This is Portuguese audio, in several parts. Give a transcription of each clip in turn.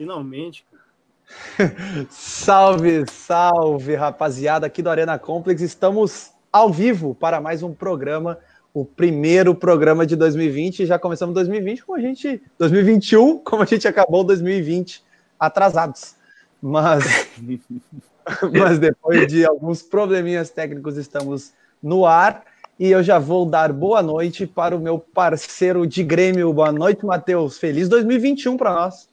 Finalmente, salve, salve, rapaziada, aqui do Arena Complex. Estamos ao vivo para mais um programa, o primeiro programa de 2020. Já começamos 2020 como a gente. 2021, como a gente acabou 2020, atrasados. Mas, mas depois de alguns probleminhas técnicos, estamos no ar. E eu já vou dar boa noite para o meu parceiro de Grêmio. Boa noite, Matheus. Feliz 2021 para nós.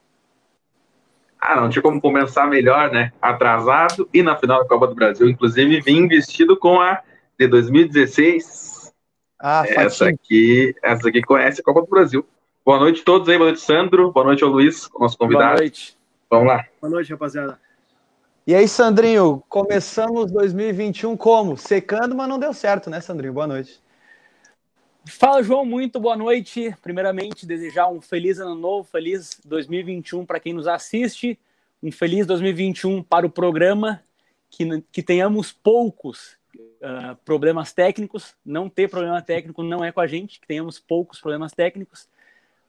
Ah, não tinha como começar melhor, né? Atrasado e na final da Copa do Brasil. Inclusive, vim vestido com a de 2016. Ah, essa aqui, essa aqui conhece a Copa do Brasil. Boa noite a todos aí, boa noite, Sandro. Boa noite ao Luiz, nosso convidado. Boa noite. Vamos lá. Boa noite, rapaziada. E aí, Sandrinho, começamos 2021 como? Secando, mas não deu certo, né, Sandrinho? Boa noite. Fala, João, muito boa noite. Primeiramente, desejar um feliz ano novo, feliz 2021 para quem nos assiste, um feliz 2021 para o programa, que, que tenhamos poucos uh, problemas técnicos. Não ter problema técnico não é com a gente, que tenhamos poucos problemas técnicos.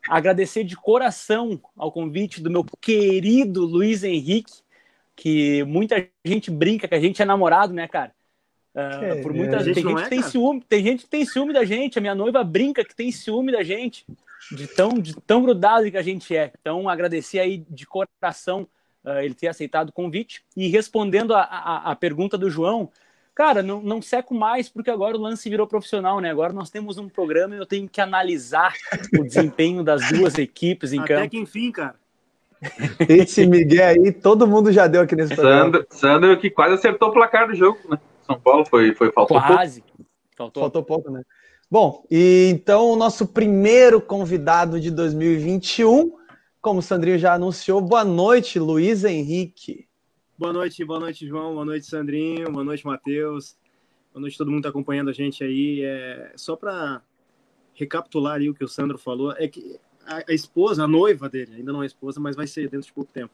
Agradecer de coração ao convite do meu querido Luiz Henrique, que muita gente brinca que a gente é namorado, né, cara? Uh, por muita gente, tem gente é, que tem ciúme, tem gente que tem ciúme da gente. A minha noiva brinca que tem ciúme da gente, de tão, de tão grudado que a gente é. Então, agradecer aí de coração uh, ele ter aceitado o convite. E respondendo a, a, a pergunta do João, cara, não, não seco mais, porque agora o lance virou profissional, né? Agora nós temos um programa e eu tenho que analisar o desempenho das duas equipes em Até campo. Até que enfim, cara. Esse Miguel aí, todo mundo já deu aqui nesse programa. Sandro, Sandro que quase acertou o placar do jogo, né? São Paulo foi, foi faltou Quase. Pouco. Faltou. faltou pouco, né? Bom, e então o nosso primeiro convidado de 2021, como o Sandrinho já anunciou, boa noite, Luiz Henrique. Boa noite, boa noite, João, boa noite, Sandrinho, boa noite, Matheus, boa noite todo mundo que está acompanhando a gente aí. É, só para recapitular ali o que o Sandro falou, é que a, a esposa, a noiva dele, ainda não é esposa, mas vai ser dentro de pouco tempo,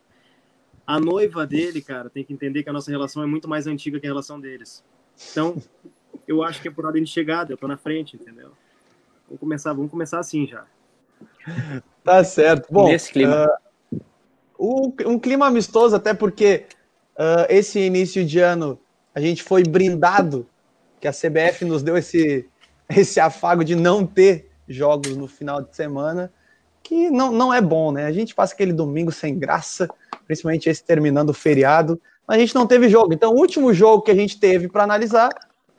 a noiva dele, cara, tem que entender que a nossa relação é muito mais antiga que a relação deles. Então, eu acho que é por ordem de chegada, eu tô na frente, entendeu? Vamos começar, vamos começar assim já. Tá certo. Bom, nesse clima. Uh, um clima amistoso, até porque uh, esse início de ano a gente foi brindado, que a CBF nos deu esse, esse afago de não ter jogos no final de semana, que não, não é bom, né? A gente passa aquele domingo sem graça, principalmente esse terminando o feriado. Mas a gente não teve jogo. Então, o último jogo que a gente teve para analisar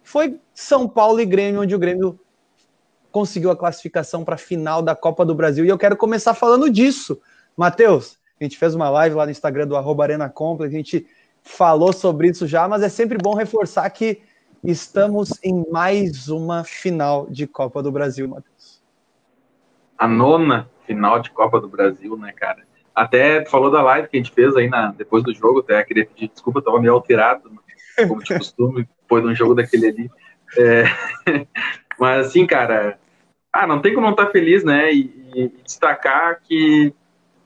foi São Paulo e Grêmio, onde o Grêmio conseguiu a classificação para a final da Copa do Brasil. E eu quero começar falando disso. Matheus, a gente fez uma live lá no Instagram do arroba Arena Complex, a gente falou sobre isso já, mas é sempre bom reforçar que estamos em mais uma final de Copa do Brasil, Matheus. A nona final de Copa do Brasil, né, cara? Até falou da live que a gente fez aí na, depois do jogo, até queria pedir desculpa, eu tava meio alterado, como de costume, depois de um jogo daquele ali. É, mas assim, cara, ah, não tem como não estar tá feliz, né? E, e destacar que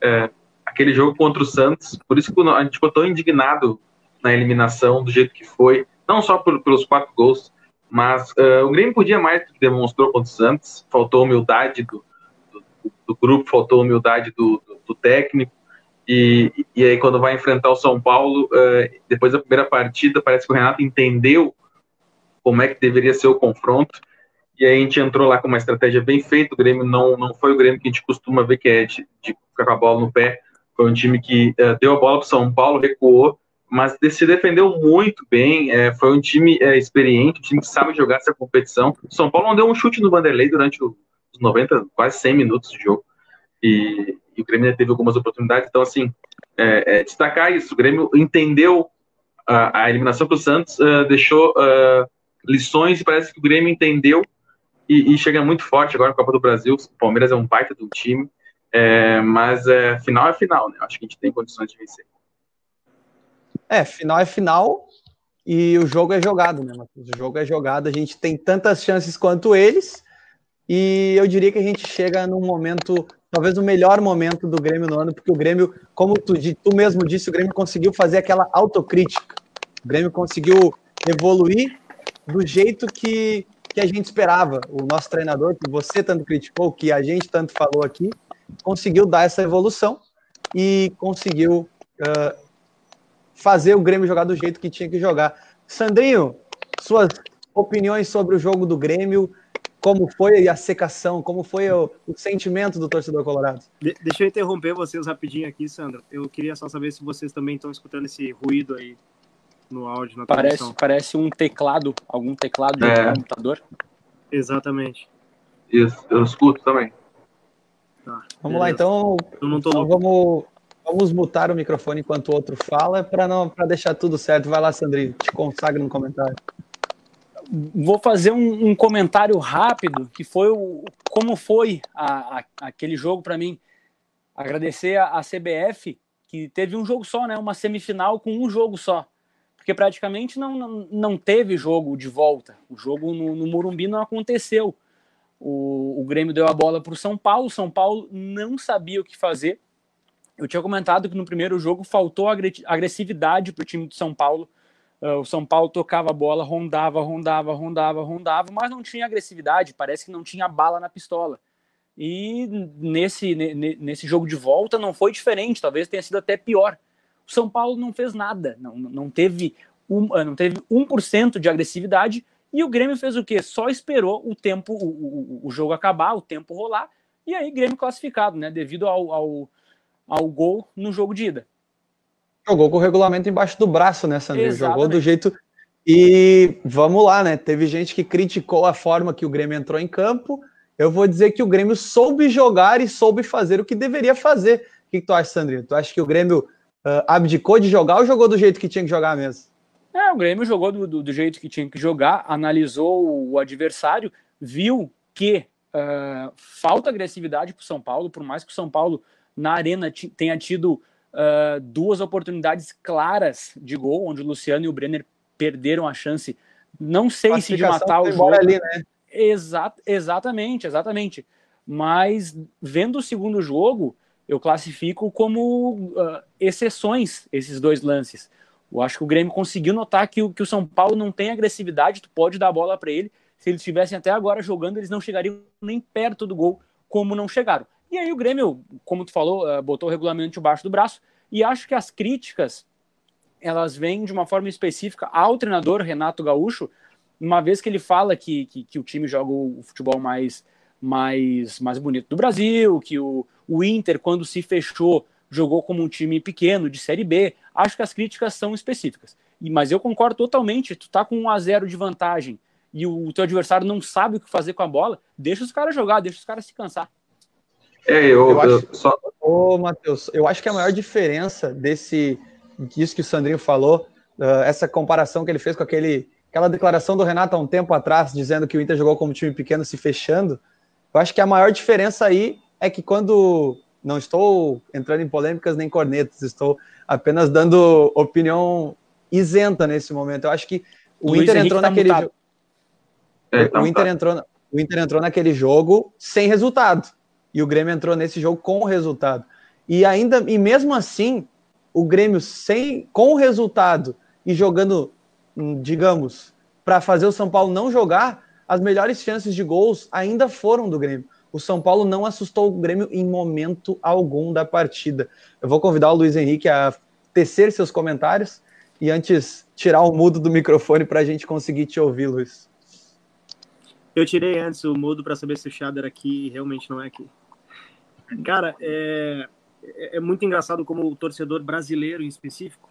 é, aquele jogo contra o Santos, por isso que a gente ficou tão indignado na eliminação do jeito que foi, não só por, pelos quatro gols, mas uh, o Grêmio podia mais do que demonstrou contra o Santos, faltou humildade do, do, do grupo, faltou humildade do, do técnico. E, e aí, quando vai enfrentar o São Paulo, uh, depois da primeira partida, parece que o Renato entendeu como é que deveria ser o confronto. E aí a gente entrou lá com uma estratégia bem feita. O Grêmio não, não foi o Grêmio que a gente costuma ver, que é de, de ficar com a bola no pé. Foi um time que uh, deu a bola para o São Paulo, recuou, mas se defendeu muito bem. É, foi um time é, experiente, um time que sabe jogar essa competição. São Paulo não deu um chute no Vanderlei durante os 90, quase 100 minutos de jogo. E, e o Grêmio teve algumas oportunidades. Então, assim, é, é, destacar isso. O Grêmio entendeu a, a eliminação para o Santos, uh, deixou uh, lições e parece que o Grêmio entendeu e, e, chega muito forte agora na Copa do Brasil. O Palmeiras é um baita do time, é, mas é, final é final, né? Acho que a gente tem condições de vencer. É, final é final e o jogo é jogado, né, Matheus? O jogo é jogado, a gente tem tantas chances quanto eles e eu diria que a gente chega num momento talvez o melhor momento do Grêmio no ano, porque o Grêmio, como tu, tu mesmo disse, o Grêmio conseguiu fazer aquela autocrítica. O Grêmio conseguiu evoluir do jeito que, que a gente esperava. O nosso treinador, que você tanto criticou, que a gente tanto falou aqui, conseguiu dar essa evolução. e conseguiu uh, fazer o Grêmio jogar do jeito que tinha que jogar. Sandrinho, suas opiniões sobre o jogo do Grêmio, como foi a secação, como foi o, o sentimento do torcedor colorado? De deixa eu interromper vocês rapidinho aqui, Sandro. Eu queria só saber se vocês também estão escutando esse ruído aí no áudio, na parece, Parece um teclado, algum teclado de é. computador. Exatamente. Isso, eu escuto também. Tá, vamos lá, então. Eu não tô então, vamos, vamos mutar o microfone enquanto o outro fala, para não para deixar tudo certo. Vai lá, Sandrinho, te consagra no comentário. Vou fazer um, um comentário rápido, que foi o, como foi a, a, aquele jogo para mim. Agradecer a, a CBF, que teve um jogo só, né? Uma semifinal com um jogo só porque praticamente não, não, não teve jogo de volta. O jogo no, no Morumbi não aconteceu. O, o Grêmio deu a bola para o São Paulo, o São Paulo não sabia o que fazer. Eu tinha comentado que no primeiro jogo faltou agressividade para o time do São Paulo. Uh, o São Paulo tocava a bola, rondava, rondava, rondava, rondava, mas não tinha agressividade, parece que não tinha bala na pistola. E nesse, nesse jogo de volta não foi diferente, talvez tenha sido até pior. O São Paulo não fez nada, não, não teve um, ah, não teve 1% de agressividade e o Grêmio fez o quê? Só esperou o tempo, o, o, o jogo acabar, o tempo rolar, e aí Grêmio classificado, né? Devido ao, ao, ao gol no jogo de ida. Jogou com o regulamento embaixo do braço, né, Sandro? Jogou do jeito. E vamos lá, né? Teve gente que criticou a forma que o Grêmio entrou em campo. Eu vou dizer que o Grêmio soube jogar e soube fazer o que deveria fazer. O que, que tu acha, Sandrinho? Tu acha que o Grêmio uh, abdicou de jogar ou jogou do jeito que tinha que jogar mesmo? É, o Grêmio jogou do, do, do jeito que tinha que jogar, analisou o adversário, viu que uh, falta agressividade para o São Paulo, por mais que o São Paulo na arena tenha tido uh, duas oportunidades claras de gol, onde o Luciano e o Brenner perderam a chance. Não sei se de matar o jogo. Ali, né? Exa exatamente, exatamente. Mas vendo o segundo jogo, eu classifico como uh, exceções esses dois lances. Eu acho que o Grêmio conseguiu notar que o, que o São Paulo não tem agressividade, tu pode dar a bola para ele. Se eles estivessem até agora jogando, eles não chegariam nem perto do gol, como não chegaram. E aí o Grêmio, como tu falou, uh, botou o regulamento debaixo do braço, e acho que as críticas, elas vêm de uma forma específica ao treinador Renato Gaúcho, uma vez que ele fala que, que, que o time joga o futebol mais, mais, mais bonito do Brasil, que o, o Inter, quando se fechou, jogou como um time pequeno, de Série B. Acho que as críticas são específicas. E, mas eu concordo totalmente. Tu tá com 1 a 0 de vantagem e o, o teu adversário não sabe o que fazer com a bola, deixa os caras jogar, deixa os caras se cansar. É, eu, eu, acho, só. Ô, Matheus, eu acho que a maior diferença desse disso que o Sandrinho falou, uh, essa comparação que ele fez com aquele, aquela declaração do Renato há um tempo atrás, dizendo que o Inter jogou como time pequeno se fechando, eu acho que a maior diferença aí é que quando não estou entrando em polêmicas nem cornetas, estou apenas dando opinião isenta nesse momento. Eu acho que o Luiz Inter Henrique entrou tá naquele jogo. É, tá o, Inter entrou, o Inter entrou naquele jogo sem resultado. E o Grêmio entrou nesse jogo com resultado. E ainda, e mesmo assim, o Grêmio sem com o resultado e jogando, hum, digamos, para fazer o São Paulo não jogar, as melhores chances de gols ainda foram do Grêmio o São Paulo não assustou o Grêmio em momento algum da partida. Eu vou convidar o Luiz Henrique a tecer seus comentários e antes tirar o mudo do microfone para a gente conseguir te ouvir, Luiz. Eu tirei antes o mudo para saber se o Chad era aqui realmente não é aqui. Cara, é, é, é muito engraçado como o torcedor brasileiro em específico,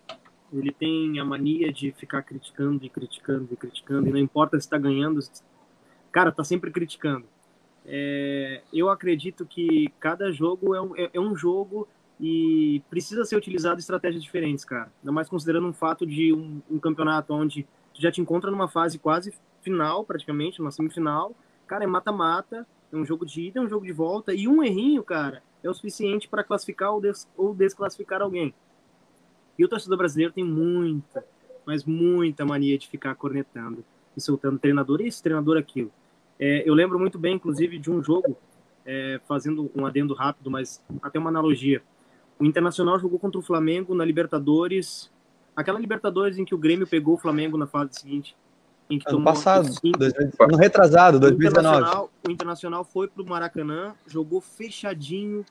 ele tem a mania de ficar criticando e criticando e criticando, e não importa se está ganhando, cara, tá sempre criticando. É, eu acredito que cada jogo é um, é, é um, jogo e precisa ser utilizado estratégias diferentes, cara. Ainda mais considerando um fato de um, um, campeonato onde tu já te encontra numa fase quase final, praticamente, uma semifinal. Cara, é mata-mata, é um jogo de ida, é um jogo de volta, e um errinho, cara, é o suficiente para classificar ou, des, ou desclassificar alguém. E o torcedor brasileiro tem muita, mas muita mania de ficar cornetando e soltando treinador isso, treinador aquilo. É, eu lembro muito bem, inclusive, de um jogo, é, fazendo um adendo rápido, mas até uma analogia. O Internacional jogou contra o Flamengo na Libertadores, aquela Libertadores em que o Grêmio pegou o Flamengo na fase seguinte. Em que ano passado, ano retrasado, 2019. O Internacional, o Internacional foi para o Maracanã, jogou fechadinho,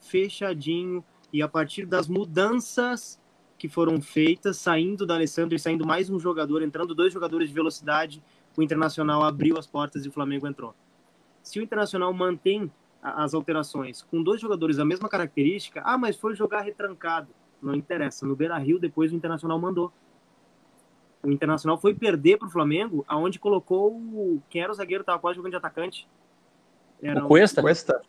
fechadinho, E a partir das mudanças que foram feitas, saindo da Alessandro e saindo mais um jogador, entrando dois jogadores de velocidade, o Internacional abriu as portas e o Flamengo entrou. Se o Internacional mantém as alterações com dois jogadores da mesma característica, ah, mas foi jogar retrancado. Não interessa. No Beira Rio, depois o Internacional mandou. O Internacional foi perder para o Flamengo, aonde colocou o... quem era o zagueiro, estava quase jogando de atacante. Era o Cuesta. Cuesta.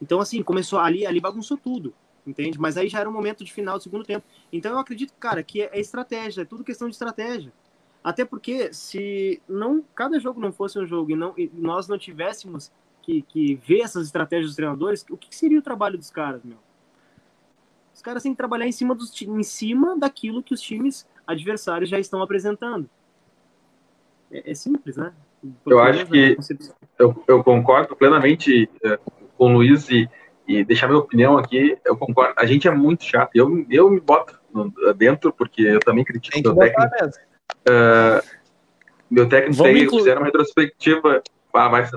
Então, assim, começou ali, ali bagunçou tudo, entende? Mas aí já era um momento de final do segundo tempo. Então, eu acredito, cara, que é estratégia, é tudo questão de estratégia. Até porque, se não cada jogo não fosse um jogo e, não, e nós não tivéssemos que, que ver essas estratégias dos treinadores, o que seria o trabalho dos caras, meu? Os caras têm que trabalhar em cima, dos, em cima daquilo que os times adversários já estão apresentando. É, é simples, né? eu acho que eu, eu, concordo plenamente é, com o Luiz e, e deixar minha opinião aqui, eu concordo. A gente é muito chato. Eu, eu me boto dentro porque eu também critico meu técnico. Uh, meu técnico tem, fizeram uma retrospectiva. Ah, vai,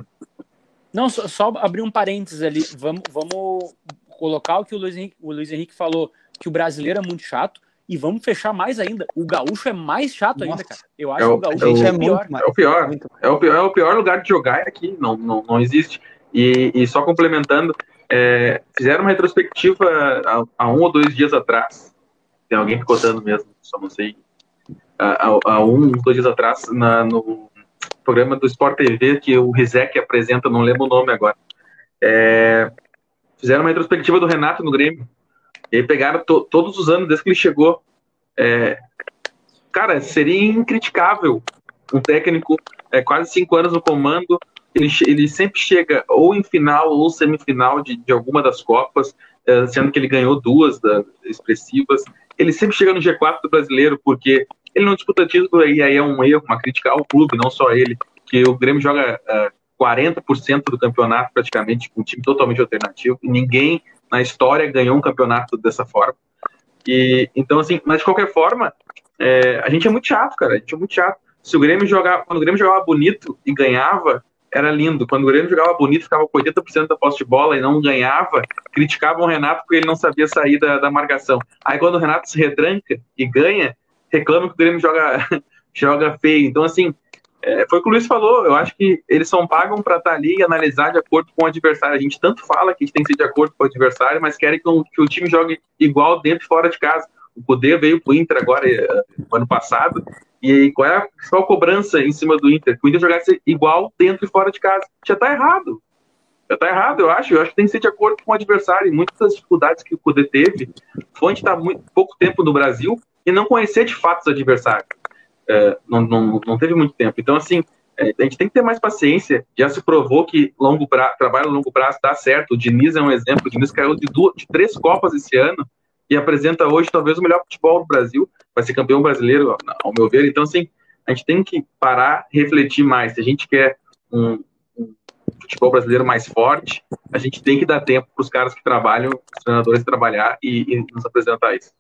não, só, só, abrir um parênteses ali. Vamos, vamos colocar o que o Luiz, Henrique, o Luiz Henrique falou, que o brasileiro é muito chato. E vamos fechar mais ainda. O gaúcho é mais chato Nossa. ainda, cara. Eu acho é o, que o gaúcho é, o, é, pior. É o pior. É o pior. É o pior lugar de jogar aqui. Não, não, não existe. E, e só complementando, é, fizeram uma retrospectiva há, há, um ou dois dias atrás. Tem alguém picotando mesmo, só não sei. Há, há um, dois dias atrás, na, no, programa do Sport TV que o Rizek apresenta, não lembro o nome agora. É, fizeram uma retrospectiva do Renato no Grêmio. E aí pegaram to, todos os anos desde que ele chegou. É, cara, seria incriticável um técnico é, quase cinco anos no comando. Ele, ele sempre chega ou em final ou semifinal de, de alguma das Copas, é, sendo que ele ganhou duas da, expressivas. Ele sempre chega no G4 do brasileiro, porque ele não disputa título e aí é um erro, uma crítica ao clube, não só ele, que o Grêmio joga uh, é, 40% do campeonato praticamente com um time totalmente alternativo e ninguém na história ganhou um campeonato dessa forma. E então assim, mas de qualquer forma, é, a gente é muito chato, cara, a gente é muito chato. Se o Grêmio jogava, quando o Grêmio jogava bonito e ganhava, era lindo. Quando o Grêmio jogava bonito, ficava com 80% da posse de bola e não ganhava, criticavam o Renato porque ele não sabia sair da, da marcação. Aí quando o Renato se retranca e ganha, reclamam que o Grêmio joga, joga feio. Então, assim, é, foi o que o Luiz falou. Eu acho que eles são pagam para estar tá ali e analisar de acordo com o adversário. A gente tanto fala que a gente tem que ser de acordo com o adversário, mas querem que o, que o time jogue igual dentro e fora de casa. O poder veio para o Inter agora, é, ano passado, e qual é a principal cobrança em cima do Inter? Que o Inter jogasse igual dentro e fora de casa. Já está errado. Já está errado, eu acho. Eu acho que tem que ser de acordo com o adversário. E muitas das dificuldades que o Cudê teve foi de estar muito pouco tempo no Brasil e não conhecer de fato os adversários. É, não, não, não teve muito tempo. Então, assim, é, a gente tem que ter mais paciência. Já se provou que longo prazo, trabalho a longo prazo dá certo. O Diniz é um exemplo. O Diniz caiu de, duas, de três Copas esse ano e apresenta hoje talvez o melhor futebol do Brasil. Vai ser campeão brasileiro, ao meu ver. Então, assim, a gente tem que parar, refletir mais. Se a gente quer um, um futebol brasileiro mais forte, a gente tem que dar tempo para os caras que trabalham, os treinadores trabalhar e, e nos apresentar isso.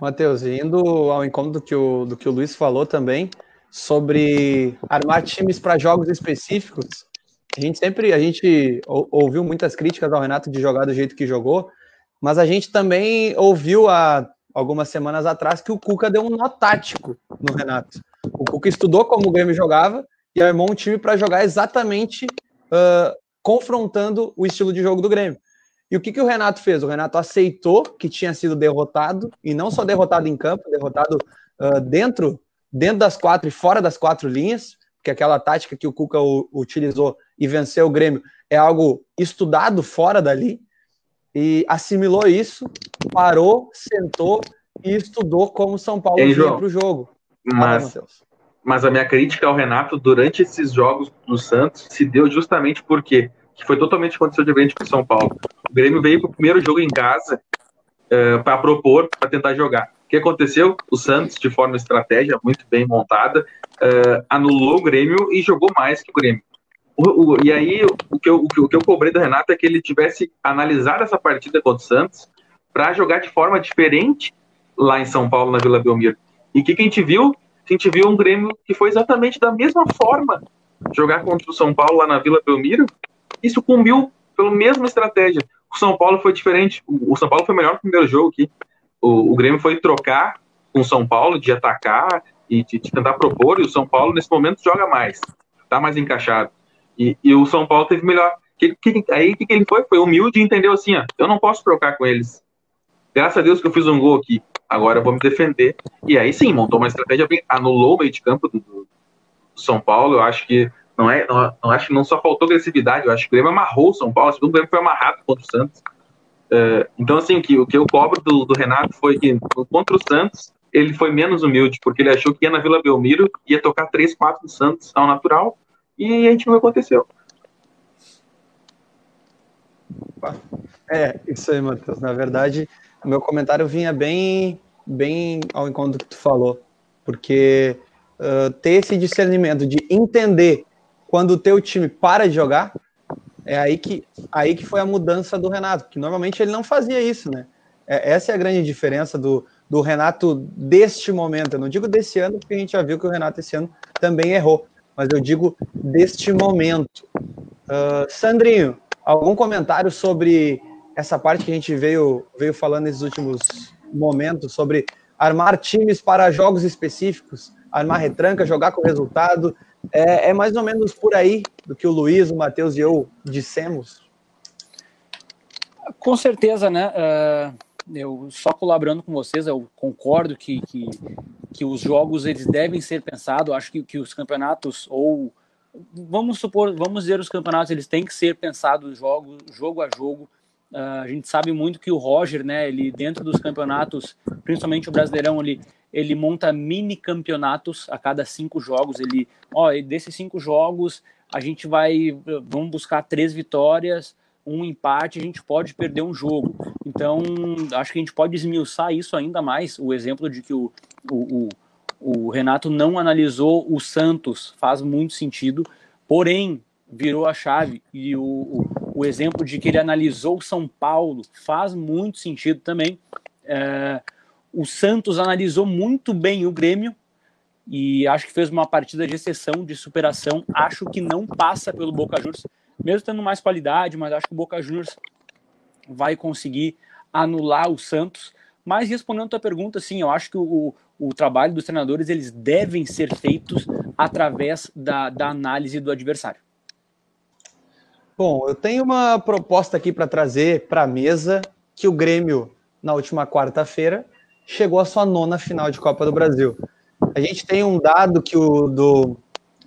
Matheus, indo ao encontro do que, o, do que o Luiz falou também, sobre armar times para jogos específicos, a gente sempre a gente ouviu muitas críticas ao Renato de jogar do jeito que jogou, mas a gente também ouviu há algumas semanas atrás que o Cuca deu um nó tático no Renato. O Cuca estudou como o Grêmio jogava e armou um time para jogar exatamente uh, confrontando o estilo de jogo do Grêmio. E o que, que o Renato fez? O Renato aceitou que tinha sido derrotado, e não só derrotado em campo, derrotado uh, dentro, dentro das quatro e fora das quatro linhas, porque aquela tática que o Cuca o, utilizou e venceu o Grêmio é algo estudado fora dali, e assimilou isso, parou, sentou e estudou como São Paulo ia para o jogo. Mas, mas a minha crítica ao Renato durante esses jogos do Santos se deu justamente porque que foi totalmente condição diferente com o São Paulo. O Grêmio veio para o primeiro jogo em casa uh, para propor, para tentar jogar. O que aconteceu? O Santos, de forma estratégia muito bem montada, uh, anulou o Grêmio e jogou mais que o Grêmio. O, o, e aí, o que, eu, o que eu cobrei do Renato é que ele tivesse analisado essa partida contra o Santos para jogar de forma diferente lá em São Paulo, na Vila Belmiro. E o que, que a gente viu? A gente viu um Grêmio que foi exatamente da mesma forma jogar contra o São Paulo lá na Vila Belmiro e sucumbiu pela mesma estratégia. O São Paulo foi diferente. O, São Paulo foi melhor no primeiro jogo aqui. O, o Grêmio foi trocar com o São Paulo, de atacar e de, de, tentar propor, e o São Paulo, nesse momento, joga mais. Tá mais encaixado. E, e o São Paulo teve melhor. Que, que, aí o que, que, ele foi? Foi humilde e entendeu assim: ó, eu não posso trocar com eles. Graças a Deus que eu fiz um gol aqui. Agora eu vou me defender. E aí sim, montou uma estratégia bem. Anulou o meio de campo do, do São Paulo. Eu acho que não é, não, não, acho que não só faltou agressividade, eu acho que o Grêmio amarrou o São Paulo, o segundo Grêmio foi amarrado contra o Santos. É, então, assim, que, o que eu cobro do, do, Renato foi que contra o Santos ele foi menos humilde, porque ele achou que ia na Vila Belmiro, ia tocar 3, 4 do Santos ao natural, e a gente não aconteceu. É, isso aí, Matheus. Na verdade, meu comentário vinha bem, bem ao encontro do que tu falou, porque uh, ter esse discernimento de entender quando o teu time para de jogar, é aí que, aí que foi a mudança do Renato, que normalmente ele não fazia isso, né? É, essa é a grande diferença do, do Renato deste momento. Eu não digo desse ano, porque a gente já viu que o Renato esse ano também errou, mas eu digo deste momento. Uh, Sandrinho, algum comentário sobre essa parte que a gente veio, veio falando nesses últimos momentos, sobre armar times para jogos específicos, armar retranca, jogar com resultado, é, é, mais ou menos por aí do que o Luiz, o Matheus e eu dissemos? Com certeza, né? Uh, eu só colaborando com vocês, eu concordo que, que, que os jogos eles devem ser pensados. Acho que, que os campeonatos ou vamos supor, vamos dizer os campeonatos eles têm que ser pensados jogo, jogo a jogo. Uh, a gente sabe muito que o Roger, né, ele dentro dos campeonatos, principalmente o Brasileirão, ele, ele monta mini campeonatos a cada cinco jogos. Ele, ó, desses cinco jogos a gente vai, vamos buscar três vitórias, um empate, a gente pode perder um jogo. Então, acho que a gente pode esmiuçar isso ainda mais. O exemplo de que o, o, o, o Renato não analisou o Santos faz muito sentido, porém, virou a chave e o, o, o, exemplo de que ele analisou o São Paulo faz muito sentido também. É, o Santos analisou muito bem o Grêmio e acho que fez uma partida de exceção, de superação. Acho que não passa pelo Boca Juniors, mesmo tendo mais qualidade, mas acho que o Boca Juniors vai conseguir anular o Santos. Mas respondendo a tua pergunta, sim, eu acho que o, o trabalho dos treinadores eles devem ser feitos através da, da análise do adversário. Bom, eu tenho uma proposta aqui para trazer para a mesa que o Grêmio, na última quarta-feira, chegou à sua nona final de Copa do Brasil. A gente tem um dado que o do.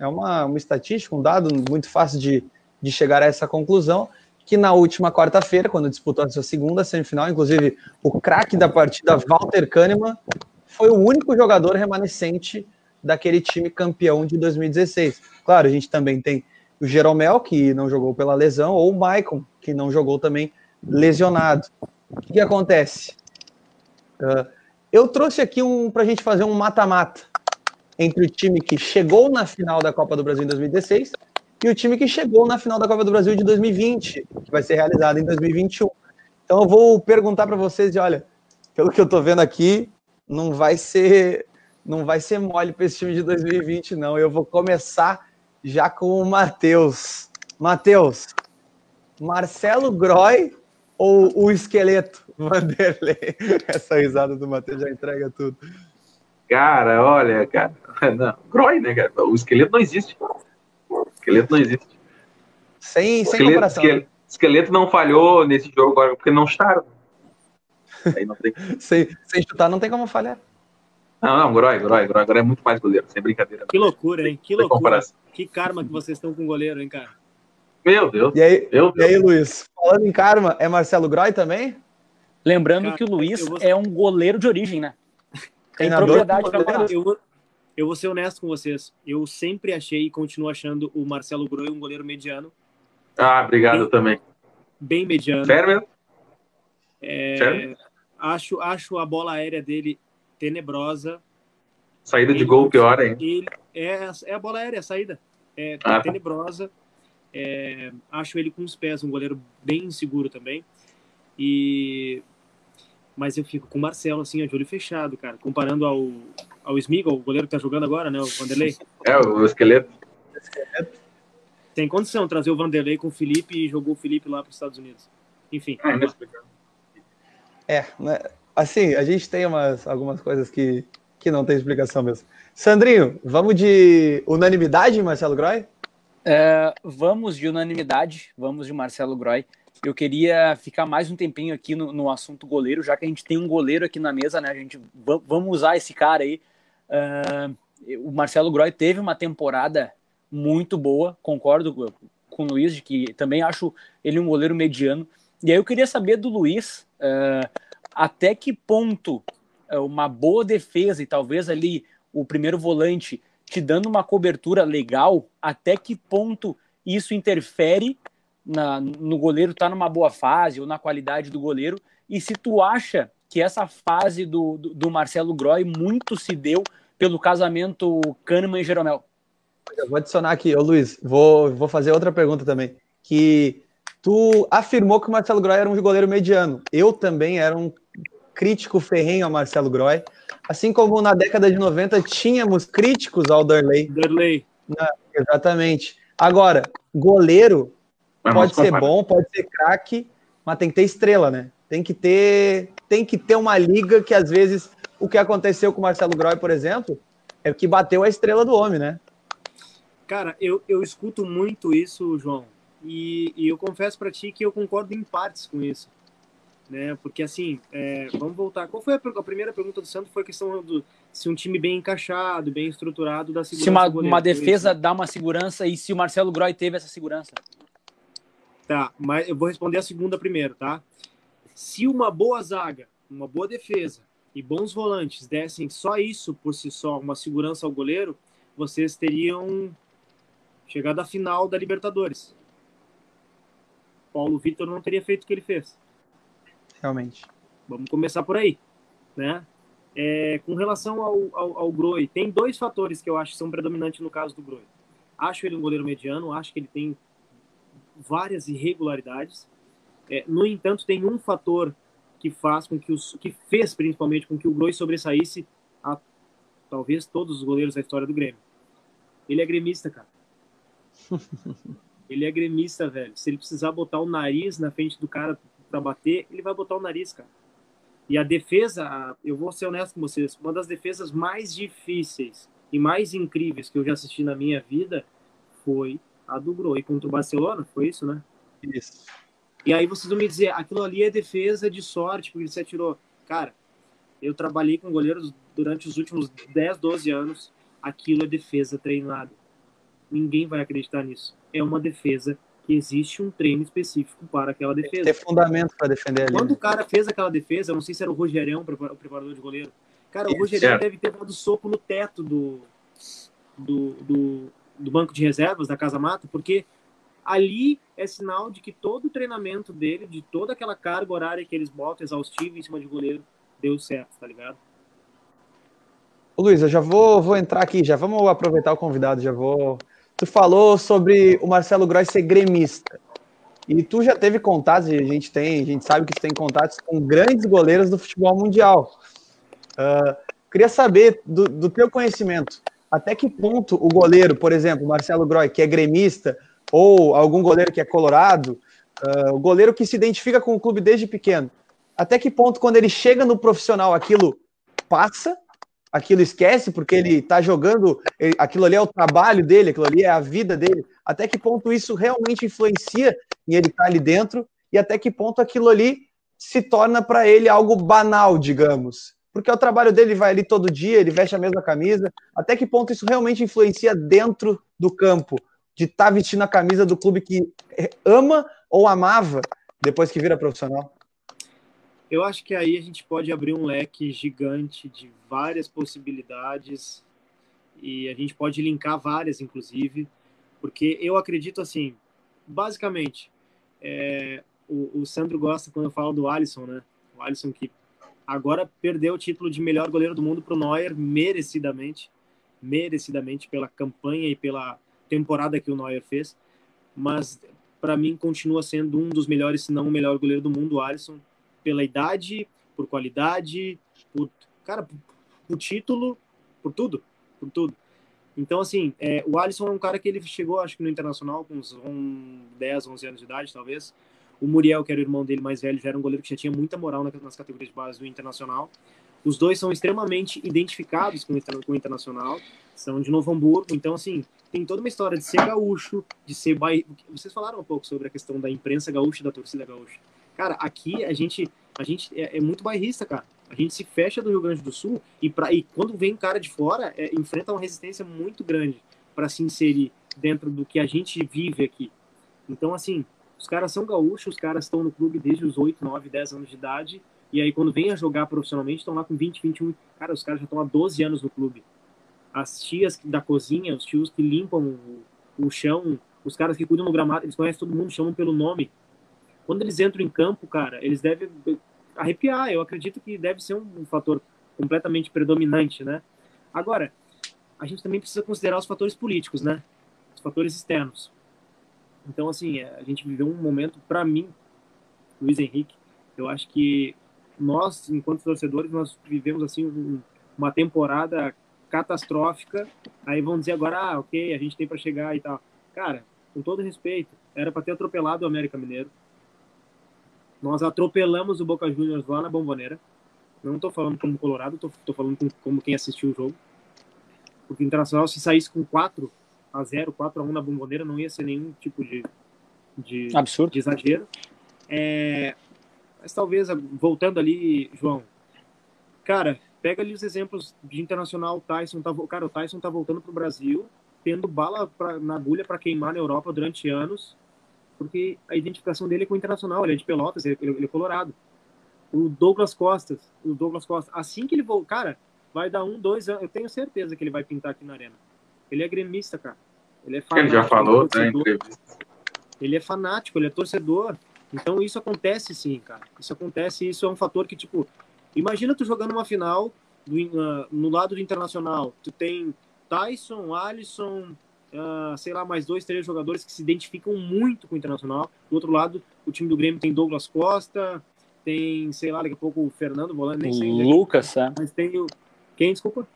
É uma, uma estatística, um dado muito fácil de, de chegar a essa conclusão, que na última quarta-feira, quando disputou a sua segunda semifinal, inclusive o craque da partida, Walter Kahneman, foi o único jogador remanescente daquele time campeão de 2016. Claro, a gente também tem o Jeromel, que não jogou pela lesão, ou o Maicon, que não jogou também lesionado. O que, acontece? Uh, eu trouxe aqui um para a gente fazer um mata-mata entre o time que chegou na final da Copa do Brasil em 2016 e o time que chegou na final da Copa do Brasil de 2020, que vai ser realizada em 2021. Então eu vou perguntar para vocês, e olha, pelo que eu estou vendo aqui, não vai ser não vai ser mole para esse time de 2020 não. Eu vou começar já com o Matheus. Matheus, Marcelo Groy ou o esqueleto Vanderlei? Essa risada do Matheus já entrega tudo. Cara, olha, cara. Não, Groy, né, cara? O esqueleto não existe. O esqueleto não existe. Sem, sem esqueleto, comparação. Esqueleto, né? esqueleto não falhou nesse jogo agora porque não estaram. Aí não tem... sem, sem chutar não tem como falhar. Não, não, Groy, Groy, Groy, Groy é muito mais goleiro, sem brincadeira. Que loucura, hein? Que loucura. Que karma que vocês estão com o goleiro, hein, cara? Meu Deus. E aí, Meu Deus. E aí Luiz? Falando em karma, é Marcelo Groy também? Lembrando cara, que o Luiz vou... é um goleiro de origem, né? Tem propriedade para eu, vou, eu vou ser honesto com vocês. Eu sempre achei e continuo achando o Marcelo Groy um goleiro mediano. Ah, obrigado bem, também. Bem mediano. Sério mesmo? É, Sério? Acho, acho a bola aérea dele tenebrosa. Saída de ele, gol pior, hein? Ele, é, é a bola aérea, a saída. É, ah, tá. tenebrosa. É, acho ele com os pés um goleiro bem inseguro também. E mas eu fico com o Marcelo assim, de olho fechado, cara, comparando ao ao Smigol, o goleiro que tá jogando agora, né, o Vanderlei. É, o esqueleto. Tem condição trazer o Vanderlei com o Felipe e jogou o Felipe lá para os Estados Unidos. Enfim. É, é né? Assim, a gente tem umas, algumas coisas que, que não tem explicação mesmo. Sandrinho, vamos de unanimidade, Marcelo Groy? É, vamos de unanimidade, vamos de Marcelo Groy. Eu queria ficar mais um tempinho aqui no, no, assunto goleiro, já que a gente tem um goleiro aqui na mesa, né? A gente vamos usar esse cara aí. Uh, o Marcelo Groy teve uma temporada muito boa, concordo com o Luiz, de que também acho ele um goleiro mediano. E aí eu queria saber do Luiz uh, até que ponto uh, uma boa defesa e talvez ali o primeiro volante te dando uma cobertura legal, até que ponto isso interfere na, no goleiro estar tá numa boa fase ou na qualidade do goleiro, e se tu acha que essa fase do, do, do Marcelo Groy muito se deu pelo casamento Kahneman e Jeromel. Eu vou adicionar aqui, ô Luiz, vou, vou fazer outra pergunta também. Que tu afirmou que o Marcelo Groy era um goleiro mediano. Eu também era um crítico ferrenho ao Marcelo Groy. Assim como na década de 90 tínhamos críticos ao Darley. Darley. exatamente. Agora, goleiro pode ser bom, pode ser craque, mas tem que ter estrela, né? Tem que ter, tem que ter uma liga que às vezes o que aconteceu com o Marcelo Groy, por exemplo, é que bateu a estrela do homem, né? Cara, eu, eu escuto muito isso, João, e, e eu confesso para ti que eu concordo em partes com isso, né? Porque assim, é, vamos voltar. Qual foi a, a, primeira pergunta do Santos? Foi a questão do se um time bem encaixado, bem estruturado, da segurança. Se uma, uma defesa dá uma segurança e se o Marcelo Groy teve essa segurança. Tá, mas eu vou responder a segunda primeiro, tá? Se uma boa zaga, uma boa defesa e bons volantes dessem só isso por si só, uma segurança ao goleiro, vocês teriam chegado à final da Libertadores. Paulo Vitor não teria feito o que ele fez. Realmente. Vamos começar por aí, né? É, com relação ao, ao, ao Groi, tem dois fatores que eu acho que são predominantes no caso do Groi. Acho ele um goleiro mediano, acho que ele tem várias irregularidades. É, no entanto, tem um fator que faz com que os que fez principalmente com que o Groi sobressaísse a talvez todos os goleiros da história do Grêmio. Ele é gremista, cara. ele é gremista, velho. Se ele precisar botar o nariz na frente do cara para bater, ele vai botar o nariz, cara. E a defesa, eu vou ser honesto com vocês, uma das defesas mais difíceis e mais incríveis que eu já assisti na minha vida foi a do Groi contra o Barcelona, foi isso, né? Isso. E aí vocês vão me dizer, aquilo ali é defesa de sorte, porque ele se atirou. Cara, eu trabalhei com goleiros durante os últimos 10, 12 anos, aquilo é defesa treinada. Ninguém vai acreditar nisso. É uma defesa que existe um treino específico para aquela defesa. Tem fundamento para defender ali. Quando né? o cara fez aquela defesa, eu não sei se era o Rogerão, o preparador de goleiro. Cara, o Rogerão deve ter dado soco no teto do, do, do, do banco de reservas da Casa Mata, porque ali é sinal de que todo o treinamento dele, de toda aquela carga horária que eles botam exaustiva em cima de goleiro, deu certo, tá ligado? Ô, Luiz, eu já vou, vou entrar aqui, já vamos aproveitar o convidado, já vou. Tu falou sobre o Marcelo Gross ser gremista. E tu já teve contatos, a gente tem, a gente sabe que tu tem contatos com grandes goleiros do futebol mundial. Uh, queria saber do, do teu conhecimento até que ponto o goleiro, por exemplo, Marcelo Groy, que é gremista, ou algum goleiro que é colorado, uh, o goleiro que se identifica com o clube desde pequeno, até que ponto, quando ele chega no profissional, aquilo passa, aquilo esquece, porque ele está jogando, ele, aquilo ali é o trabalho dele, aquilo ali é a vida dele, até que ponto isso realmente influencia em ele estar tá ali dentro, e até que ponto aquilo ali se torna para ele algo banal, digamos porque é o trabalho dele, vai ali todo dia, ele veste a mesma camisa. Até que ponto isso realmente influencia dentro do campo, de estar tá vestindo a camisa do clube que ama ou amava depois que vira profissional? Eu acho que aí a gente pode abrir um leque gigante de várias possibilidades e a gente pode linkar várias, inclusive, porque eu acredito assim, basicamente, é, o, o Sandro gosta quando eu falo do Alisson, né? O Alisson que Agora perdeu o título de melhor goleiro do mundo para o Neuer, merecidamente. Merecidamente pela campanha e pela temporada que o Neuer fez. Mas para mim continua sendo um dos melhores, se não o melhor goleiro do mundo, o Alisson, pela idade, por qualidade, por cara, por título, por tudo, por tudo. Então assim, é, o Alisson é um cara que ele chegou, acho que no internacional com uns 10, 11 anos de idade, talvez. O Muriel, que era o irmão dele mais velho, já era um goleiro que já tinha muita moral nas categorias de base do Internacional. Os dois são extremamente identificados com o Internacional, são de Novo Hamburgo, então, assim, tem toda uma história de ser gaúcho, de ser bairro. Vocês falaram um pouco sobre a questão da imprensa gaúcha e da torcida gaúcha. Cara, aqui a gente, a gente é, é muito bairrista, cara. A gente se fecha do Rio Grande do Sul e, pra, e quando vem cara de fora, é, enfrenta uma resistência muito grande para se inserir dentro do que a gente vive aqui. Então, assim, os caras são gaúchos, os caras estão no clube desde os 8, 9, 10 anos de idade, e aí quando vem a jogar profissionalmente, estão lá com 20, 21. Cara, os caras já estão há 12 anos no clube. As tias da cozinha, os tios que limpam o, o chão, os caras que cuidam do gramado, eles conhecem todo mundo, chamam pelo nome. Quando eles entram em campo, cara, eles devem arrepiar. Eu acredito que deve ser um fator completamente predominante, né? Agora, a gente também precisa considerar os fatores políticos, né? Os fatores externos. Então, assim, é, a gente viveu um momento, para mim, Luiz Henrique, eu acho que nós, enquanto torcedores, nós vivemos, assim, um, uma temporada catastrófica. Aí vão dizer agora, ah, ok, a gente tem para chegar e tal. Cara, com todo respeito, era para ter atropelado o América Mineiro. Nós atropelamos o Boca Juniors lá na Bomboneira. Não estou falando como Colorado, estou falando como quem assistiu o jogo. Porque o Internacional, se saísse com 4 a 0 4 a 1 na bomboneira, não ia ser nenhum tipo de, de, Absurdo. de exagero. É, mas talvez, voltando ali, João, cara, pega ali os exemplos de internacional, Tyson tá, cara, o Tyson tá voltando pro Brasil, tendo bala pra, na agulha para queimar na Europa durante anos, porque a identificação dele é com o internacional, ele é de Pelotas, ele, ele é colorado. O Douglas Costas, o Douglas Costa, assim que ele voltar, cara, vai dar um, dois anos, eu tenho certeza que ele vai pintar aqui na arena. Ele é gremista, cara. Ele é fanático. Ele já falou, é né, Ele é fanático, ele é torcedor. Então isso acontece sim, cara. Isso acontece, isso é um fator que, tipo, imagina tu jogando uma final do, uh, no lado do internacional. Tu tem Tyson, Alisson, uh, sei lá, mais dois, três jogadores que se identificam muito com o internacional. Do outro lado, o time do Grêmio tem Douglas Costa, tem, sei lá, daqui a pouco o Fernando Volante, nem sei. Lucas, é. Mas tem o. Quem, desculpa?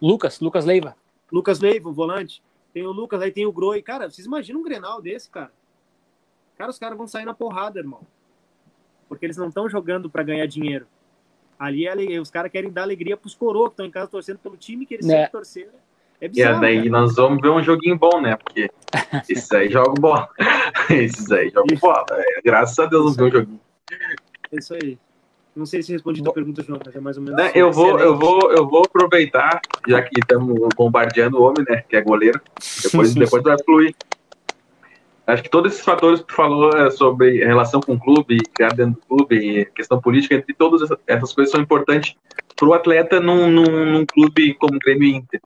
Lucas, Lucas Leiva. Lucas Leiva, o volante. Tem o Lucas, aí tem o Groi. Cara, vocês imaginam um Grenal desse, cara? Cara, os caras vão sair na porrada, irmão. Porque eles não estão jogando para ganhar dinheiro. Ali é, os caras querem dar alegria pros coroas que estão em casa torcendo pelo time que eles é. sempre torceram. É bizarro, e daí cara. nós vamos ver um joguinho bom, né? Porque esses aí jogam bola. esses aí jogam bola. É, graças a Deus não viu um joguinho. É isso aí. Não sei se respondi a tua pergunta, João, mas é mais ou menos. Não, eu, vou, eu, vou, eu vou aproveitar, já que estamos bombardeando o homem, né? Que é goleiro. Depois, depois vai fluir. Acho que todos esses fatores que tu falou é, sobre relação com o clube, criar dentro do clube, questão política, entre todas essas coisas são importantes para o atleta num, num, num, clube como o Grêmio Inter.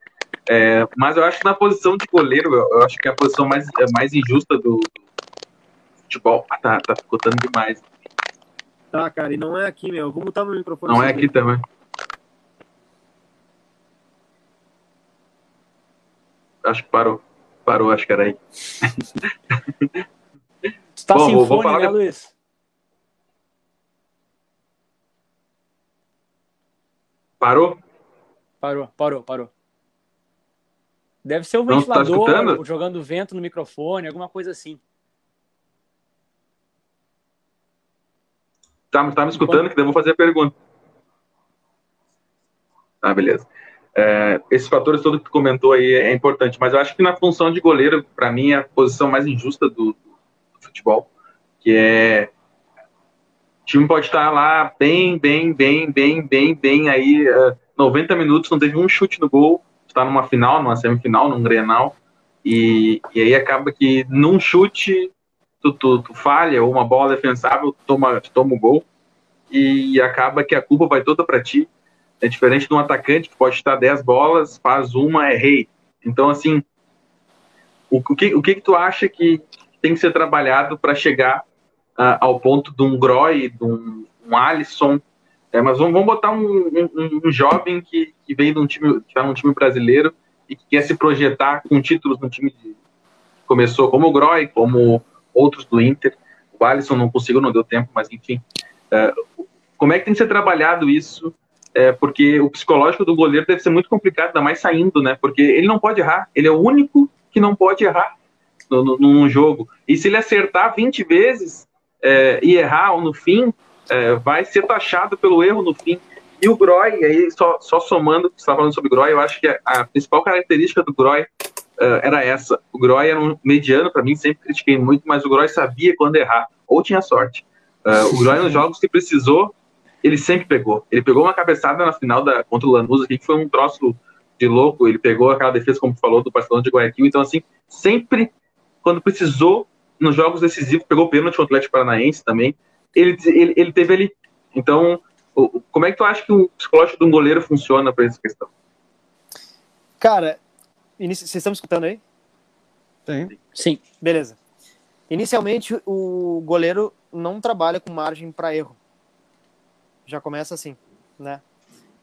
É, mas eu acho que na posição de goleiro, eu, acho que é a posição mais, é mais injusta do, futebol. Ah, tá, tá ficotando demais. Tá, cara, e não é aqui, meu. Vou mutar meu microfone. Não é aqui também. Acho que parou. Parou, acho que era aí. Tu tá Bom, sem vou, fone, vou né, Luiz? Parou? Parou, parou, parou. Deve ser o tá ventilador tá jogando vento no microfone, alguma coisa assim. Tá, tá me escutando? Que eu vou fazer a pergunta. Ah, beleza. É, esses fatores todos que tu comentou aí é importante, mas eu acho que na função de goleiro, para mim, é a posição mais injusta do, do, futebol, que é o time pode estar lá bem, bem, bem, bem, bem, bem aí, uh, 90 minutos, não teve um chute no gol, está numa final, numa semifinal, num Grenal, e, e aí acaba que num chute tu, tu, tu falha, ou uma bola defensável, tu toma, tu toma o gol, e acaba que a culpa vai toda para ti. É diferente de um atacante que pode estar 10 bolas, faz uma, é rei. Então, assim, o, o, que, o que, que tu acha que tem que ser trabalhado para chegar uh, ao ponto de um Groy, de um, um Alisson? É, mas vamos, vamos botar um, um, um, jovem que, que vem de um time, que está num time brasileiro e que quer se projetar com títulos no time que começou como o Groy, como outros do Inter. O Alisson não conseguiu, não deu tempo, mas enfim. É, como é que tem que ser trabalhado isso? É, porque o psicológico do goleiro deve ser muito complicado, ainda mais saindo, né? Porque ele não pode errar. Ele é o único que não pode errar no, num jogo. E se ele acertar 20 vezes, é, e errar no fim, é, vai ser taxado pelo erro no fim. E o Groy, aí só, só somando, você estava falando sobre Groy, eu acho que a, a principal característica do Groy uh, era essa. O Groy era um mediano, para mim, sempre critiquei muito, mas o Groy sabia quando errar, ou tinha sorte. Uh, o Groy, nos jogos que precisou, ele sempre pegou. Ele pegou uma cabeçada na final da, contra o Lanús aqui, que foi um troço de louco. Ele pegou aquela defesa, como falou, do Barcelona de Guayaquil. Então, assim, sempre, quando precisou, nos jogos decisivos, pegou pênalti contra o Atlético Paranaense também. Ele, ele, ele teve ali. Então, como é que tu acha que o psicológico de um goleiro funciona para essa questão? Cara, vocês estão me escutando aí? Sim. Sim. Beleza. Inicialmente, o goleiro não trabalha com margem para erro. Já começa assim, né?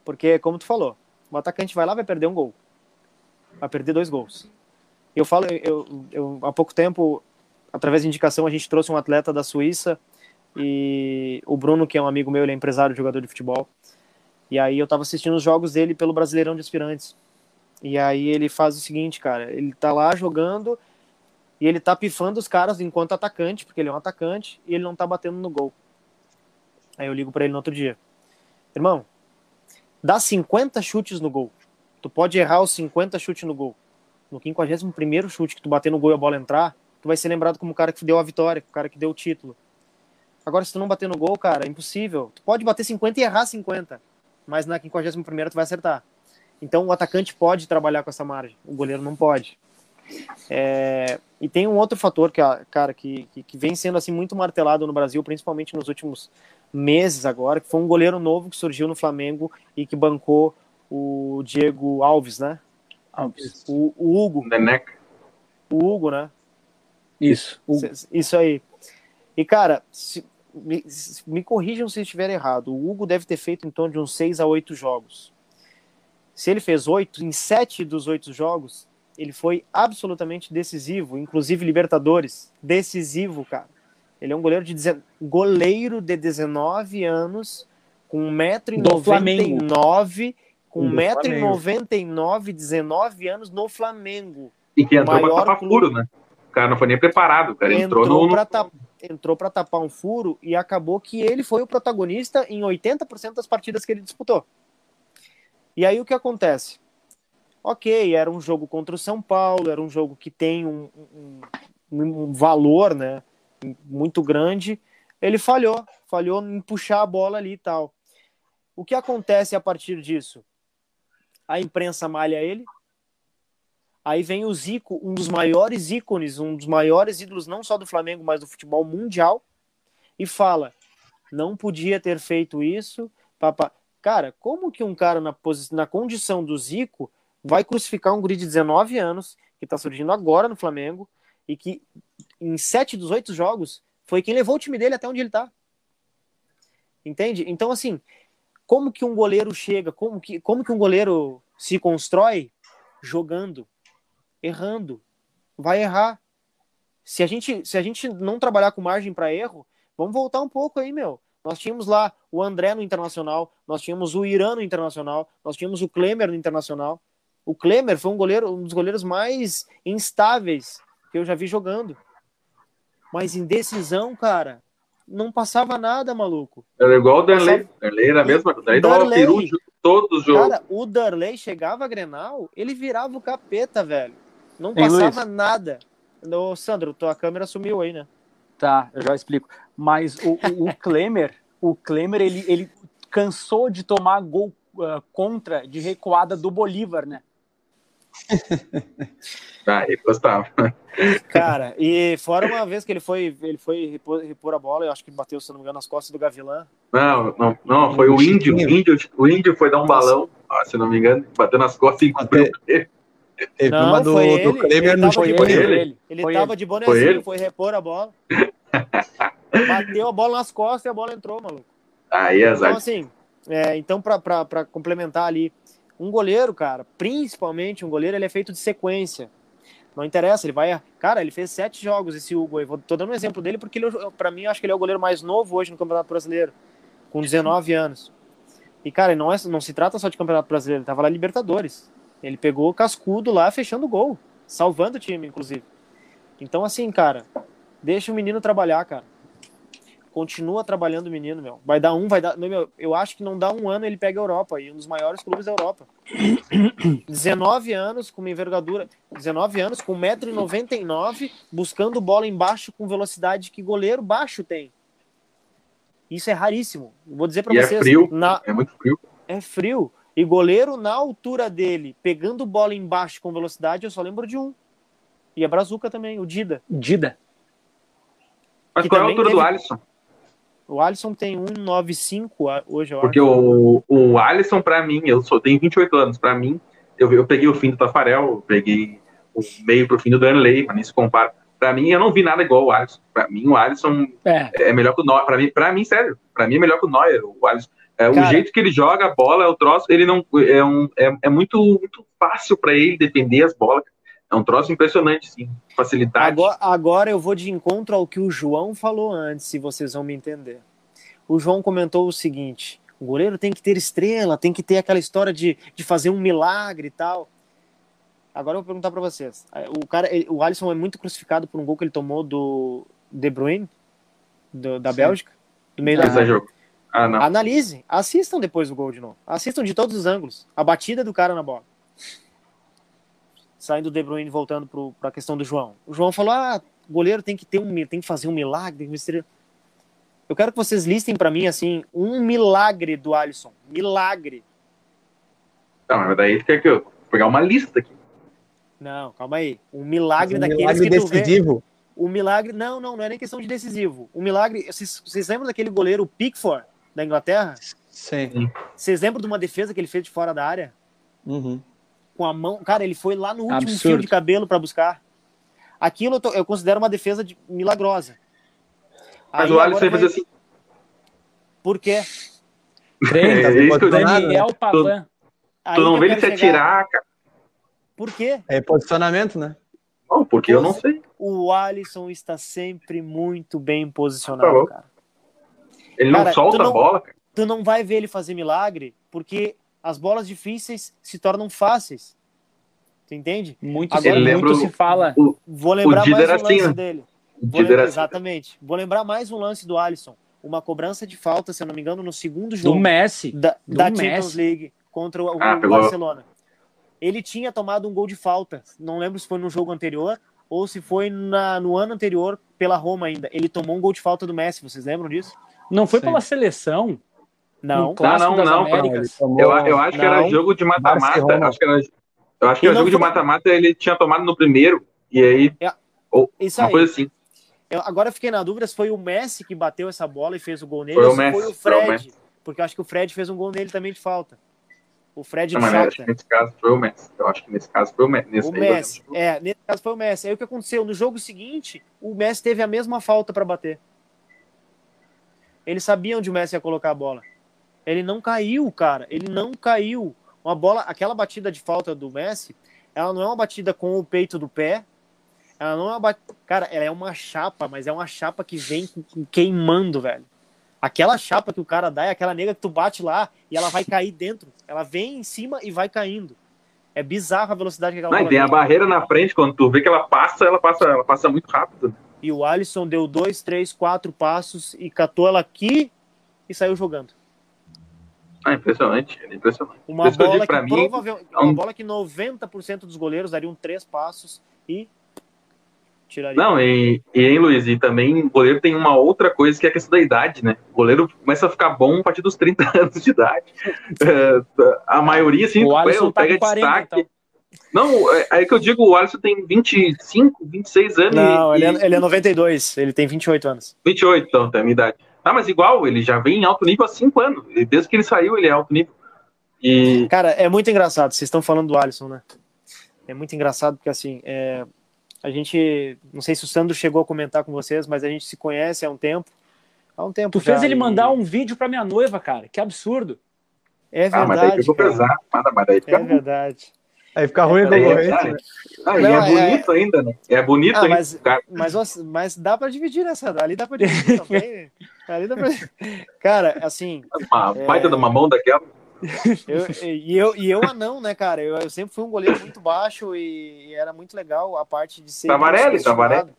Porque, como tu falou, o atacante vai lá vai perder um gol. Vai perder dois gols. Eu falo, eu, eu há pouco tempo, através de indicação, a gente trouxe um atleta da Suíça e o Bruno, que é um amigo meu, ele é empresário, jogador de futebol. E aí eu tava assistindo os jogos dele pelo Brasileirão de Aspirantes. E aí ele faz o seguinte, cara, ele tá lá jogando e ele tá pifando os caras enquanto atacante, porque ele é um atacante, e ele não tá batendo no gol. Aí eu ligo para ele no outro dia. Irmão, dá 50 chutes no gol. Tu pode errar os 50 chutes no gol. No 51 chute que tu bater no gol e a bola entrar, tu vai ser lembrado como o cara que deu a vitória, o cara que deu o título. Agora, se tu não bater no gol, cara, é impossível. Tu pode bater 50 e errar 50, mas na 51 tu vai acertar. Então, o atacante pode trabalhar com essa margem, o goleiro não pode. É... E tem um outro fator, que, cara, que, que vem sendo assim muito martelado no Brasil, principalmente nos últimos meses agora, que foi um goleiro novo que surgiu no Flamengo e que bancou o Diego Alves, né? Alves. O, o Hugo. Neneca. O Hugo, né? Isso. Isso aí. E, cara, se, me, me corrijam se estiver errado. O Hugo deve ter feito em torno de uns 6 a 8 jogos. Se ele fez oito, em sete dos oito jogos, ele foi absolutamente decisivo, inclusive Libertadores, decisivo, cara. Ele é um goleiro de, goleiro de 19 anos, com 1,99m, com 1,99m, 19 anos no Flamengo. E que entrou pra tapar clube. furo, né? O cara não foi nem preparado, cara entrou, entrou no... Pra ta... Entrou para tapar um furo e acabou que ele foi o protagonista em 80% das partidas que ele disputou. E aí o que acontece? Ok, era um jogo contra o São Paulo, era um jogo que tem um, um, um valor né, muito grande. Ele falhou, falhou em puxar a bola ali e tal. O que acontece a partir disso? A imprensa malha ele. Aí vem o Zico, um dos maiores ícones, um dos maiores ídolos, não só do Flamengo, mas do futebol mundial, e fala: não podia ter feito isso. Papá. Cara, como que um cara na, na condição do Zico vai crucificar um guri de 19 anos, que está surgindo agora no Flamengo, e que em sete dos oito jogos foi quem levou o time dele até onde ele está? Entende? Então, assim, como que um goleiro chega, como que, como que um goleiro se constrói? Jogando, errando. Vai errar. Se a gente, se a gente não trabalhar com margem para erro, vamos voltar um pouco aí, meu. Nós tínhamos lá o André no Internacional, nós tínhamos o Irã no Internacional, nós tínhamos o Klemer no Internacional. O Klemer foi um goleiro, um dos goleiros mais instáveis que eu já vi jogando. Mas em decisão, cara, não passava nada, maluco. Era igual o Darley. Passava... Darley era a mesma coisa. Darley dava peru todos os jogos. Cara, o Darley chegava a Grenal, ele virava o capeta, velho. Não passava Ei, nada. Ô, Sandro, tua câmera sumiu aí, né? Tá, eu já explico. Mas o, o, o Klemer, o Klemer, ele, ele cansou de tomar gol uh, contra de recuada do Bolívar, né? ah, ele gostava. Cara, e fora uma vez que ele foi, ele foi repor, repor, a bola, eu acho que bateu, se não me engano, nas costas do Gavilã. Não, não, não, foi o índio, o índio, o índio foi dar um balão, se não me engano, bateu nas costas e encobriu ele. Teve não, uma do, foi ele. do Kleber, não foi ele. Ele, ele foi tava ele. de bonezinho, foi, foi repor a bola. Bateu a bola nas costas e a bola entrou, maluco. Aí, é Então, assim, é, então para complementar ali, um goleiro, cara, principalmente um goleiro, ele é feito de sequência. Não interessa, ele vai. Cara, ele fez sete jogos esse Hugo. Eu tô dando um exemplo dele porque, ele, pra mim, eu acho que ele é o goleiro mais novo hoje no Campeonato Brasileiro, com 19 anos. E, cara, não, é, não se trata só de Campeonato Brasileiro, ele tava lá Libertadores. Ele pegou o cascudo lá, fechando o gol, salvando o time, inclusive. Então, assim, cara, deixa o menino trabalhar, cara. Continua trabalhando o menino, meu. Vai dar um, vai dar. Meu, eu acho que não dá um ano ele pega a Europa, e um dos maiores clubes da Europa. 19 anos com uma envergadura. 19 anos com 1,99m, buscando bola embaixo com velocidade que goleiro baixo tem. Isso é raríssimo. Vou dizer para é vocês. frio. na- É muito frio. é frio. E goleiro na altura dele, pegando bola embaixo com velocidade, eu só lembro de um. E a Brazuca também, o Dida. Dida. Mas Que qual é a altura do teve- Alisson? O Alisson tem 1,95 a- hoje, eu Porque acho. o, o Alisson, pra mim, eu só tenho 28 anos. Pra mim, eu, eu peguei o fim do Tafarel, eu peguei o meio pro fim do Danley, mas nem se compara. Pra mim, eu não vi nada igual o Alisson. Pra mim, o Alisson É. é melhor que o Neuer. Pra mim, pra mim sério, pra mim é melhor que o Neuer. O, Alisson. É, o Cara- jeito que ele joga a bola, é o troço, ele não é, um, é, é muito, muito fácil pra ele defender as bolas. É um troço impressionante, sim. Facilidade. Agora, agora eu vou de encontro ao que o João falou antes, se vocês vão me entender. O João comentou o seguinte: o goleiro tem que ter estrela, tem que ter aquela história de, de fazer um milagre e tal. Agora eu vou perguntar para vocês. O cara, o Alisson é muito crucificado por um gol que ele tomou do De Bruyne, do- da Sim. Bélgica, do meio Esse da é jogo. Ah, não. Analise, assistam depois o gol de novo. Assistam de todos os ângulos. A batida do cara na bola. Saindo do De Bruyne voltando para a questão do João. O João falou: "Ah, o goleiro tem que ter um, tem que fazer um milagre, tem que ser... Eu quero que vocês listem para mim assim um milagre do Alisson. Milagre. Não, mas daí tu quer que eu vou pegar uma lista aqui. Não, calma aí. Um milagre Um daqueles milagre que tu vê. decisivo. O milagre, não, não, não é nem questão de decisivo. O milagre, vocês, vocês lembram daquele goleiro Pickford da Inglaterra? Sim. Vocês lembram de uma defesa que ele fez de fora da área? Uhum. com a mão. Cara, ele foi lá no último Absurdo. fio de cabelo para buscar. Aquilo eu, tô- eu considero uma defesa de- milagrosa. Mas Aí, o Alisson ia fazer assim. Por quê? É. Daniel Pavan. Tu não vê ele se atirar, cara. Por quê? É posicionamento, né? Não, porque eu não sei. O Alisson está sempre muito bem posicionado, Falou. cara. Ele não Cara, solta tu não- a bola, cara. Tu não vai ver ele fazer milagre porque as bolas difíceis se tornam fáceis. Tu entende? Muito, Agora muito se fala. Vou lembrar mais um era lance assim, dele. O Vou lembrar- era assim. exatamente. Vou lembrar mais um lance do Alisson. Uma cobrança de falta, se eu não me engano, no segundo Do jogo. Messi. da, do da Messi. Champions League contra o, Ah, o. Barcelona. Ele tinha tomado um gol de falta. Não lembro se foi no jogo anterior ou se foi na- no ano anterior pela Roma ainda. Ele tomou um gol de falta do Messi. Vocês lembram disso? Não foi Sim. pela seleção? Não. Clássico não, não, Américas? Ele tomou- Eu, eu acho que era Não. jogo de mata-mata. Acho que era, eu acho que era não jogo de foi- mata-mata ele tinha tomado no primeiro. E aí, Isso uma aí. coisa assim. Eu, agora eu fiquei na dúvida se foi o Messi que bateu essa bola e fez o gol nele Foi o ou se Messi, foi o foi o Fred. Messi. porque eu acho que o Fred fez um gol nele também de falta. O Fred Não, acho que nesse caso foi o Messi. Eu acho que nesse caso foi o Messi. Nesse O Messi. É, nesse caso foi o Messi. Aí o que aconteceu? No jogo seguinte, o Messi teve a mesma falta para bater. Eles sabiam onde o Messi ia colocar a bola. Ele não caiu, cara. Ele não caiu. Uma bola, aquela batida de falta do Messi, ela não é uma batida com o peito do pé. Ela não é uma batida. Cara, ela é uma chapa, mas é uma chapa que vem queimando, velho. Aquela chapa que o cara dá é aquela nega que tu bate lá e ela vai cair dentro. Ela vem em cima e vai caindo. É bizarro a velocidade que aquela Não, e bola tem a barreira na frente, quando tu vê que ela passa, ela passa, ela passa muito rápido. E o Alisson deu dois, três, quatro passos e catou ela aqui e saiu jogando. Ah, impressionante, é impressionante. Uma bola que, mim, provavelmente, é um- uma bola que 90% dos goleiros dariam três passos e tiraria. Não, e, e hein, Luiz, e também o goleiro tem uma outra coisa que é a questão da idade, né? O goleiro começa a ficar bom a partir dos 30 anos de idade. É, a maioria, assim, O Alisson tá pega com 40, destaque. então. Não, é aí que eu digo, o Alisson tem 25, 26 anos Não, e, ele é, ele é 92, ele tem 28 anos. 28, então, tem a minha idade. Ah, mas igual, ele já vem em alto nível há 5 anos. E Desde que ele saiu, ele é alto nível. E Cara, é muito engraçado. Vocês estão falando do Alisson, né? É muito engraçado porque, assim, é, a gente. Não sei se o Sandro chegou a comentar com vocês, mas a gente se conhece há um tempo. Há um tempo. Tu fez já, ele e- mandar um vídeo pra minha noiva, cara. Que absurdo. É ah, mas verdade. cara. pesado. Mas, mas fica É verdade. Aí fica ruim a É, concorrência. é, né? Ah, e Não, é é- bonito ainda, né? É bonito Ah, ainda. mas-. Mas, mas dá pra dividir nessa. Ali dá pra dividir também. Ali dá pra... Cara, assim, Uma É. baita de uma mão daquela. eu, e, eu, e eu anão, né, cara? Eu, eu sempre fui um goleiro muito baixo e, e era muito legal a parte de ser. Tavarelli. Tavarelli.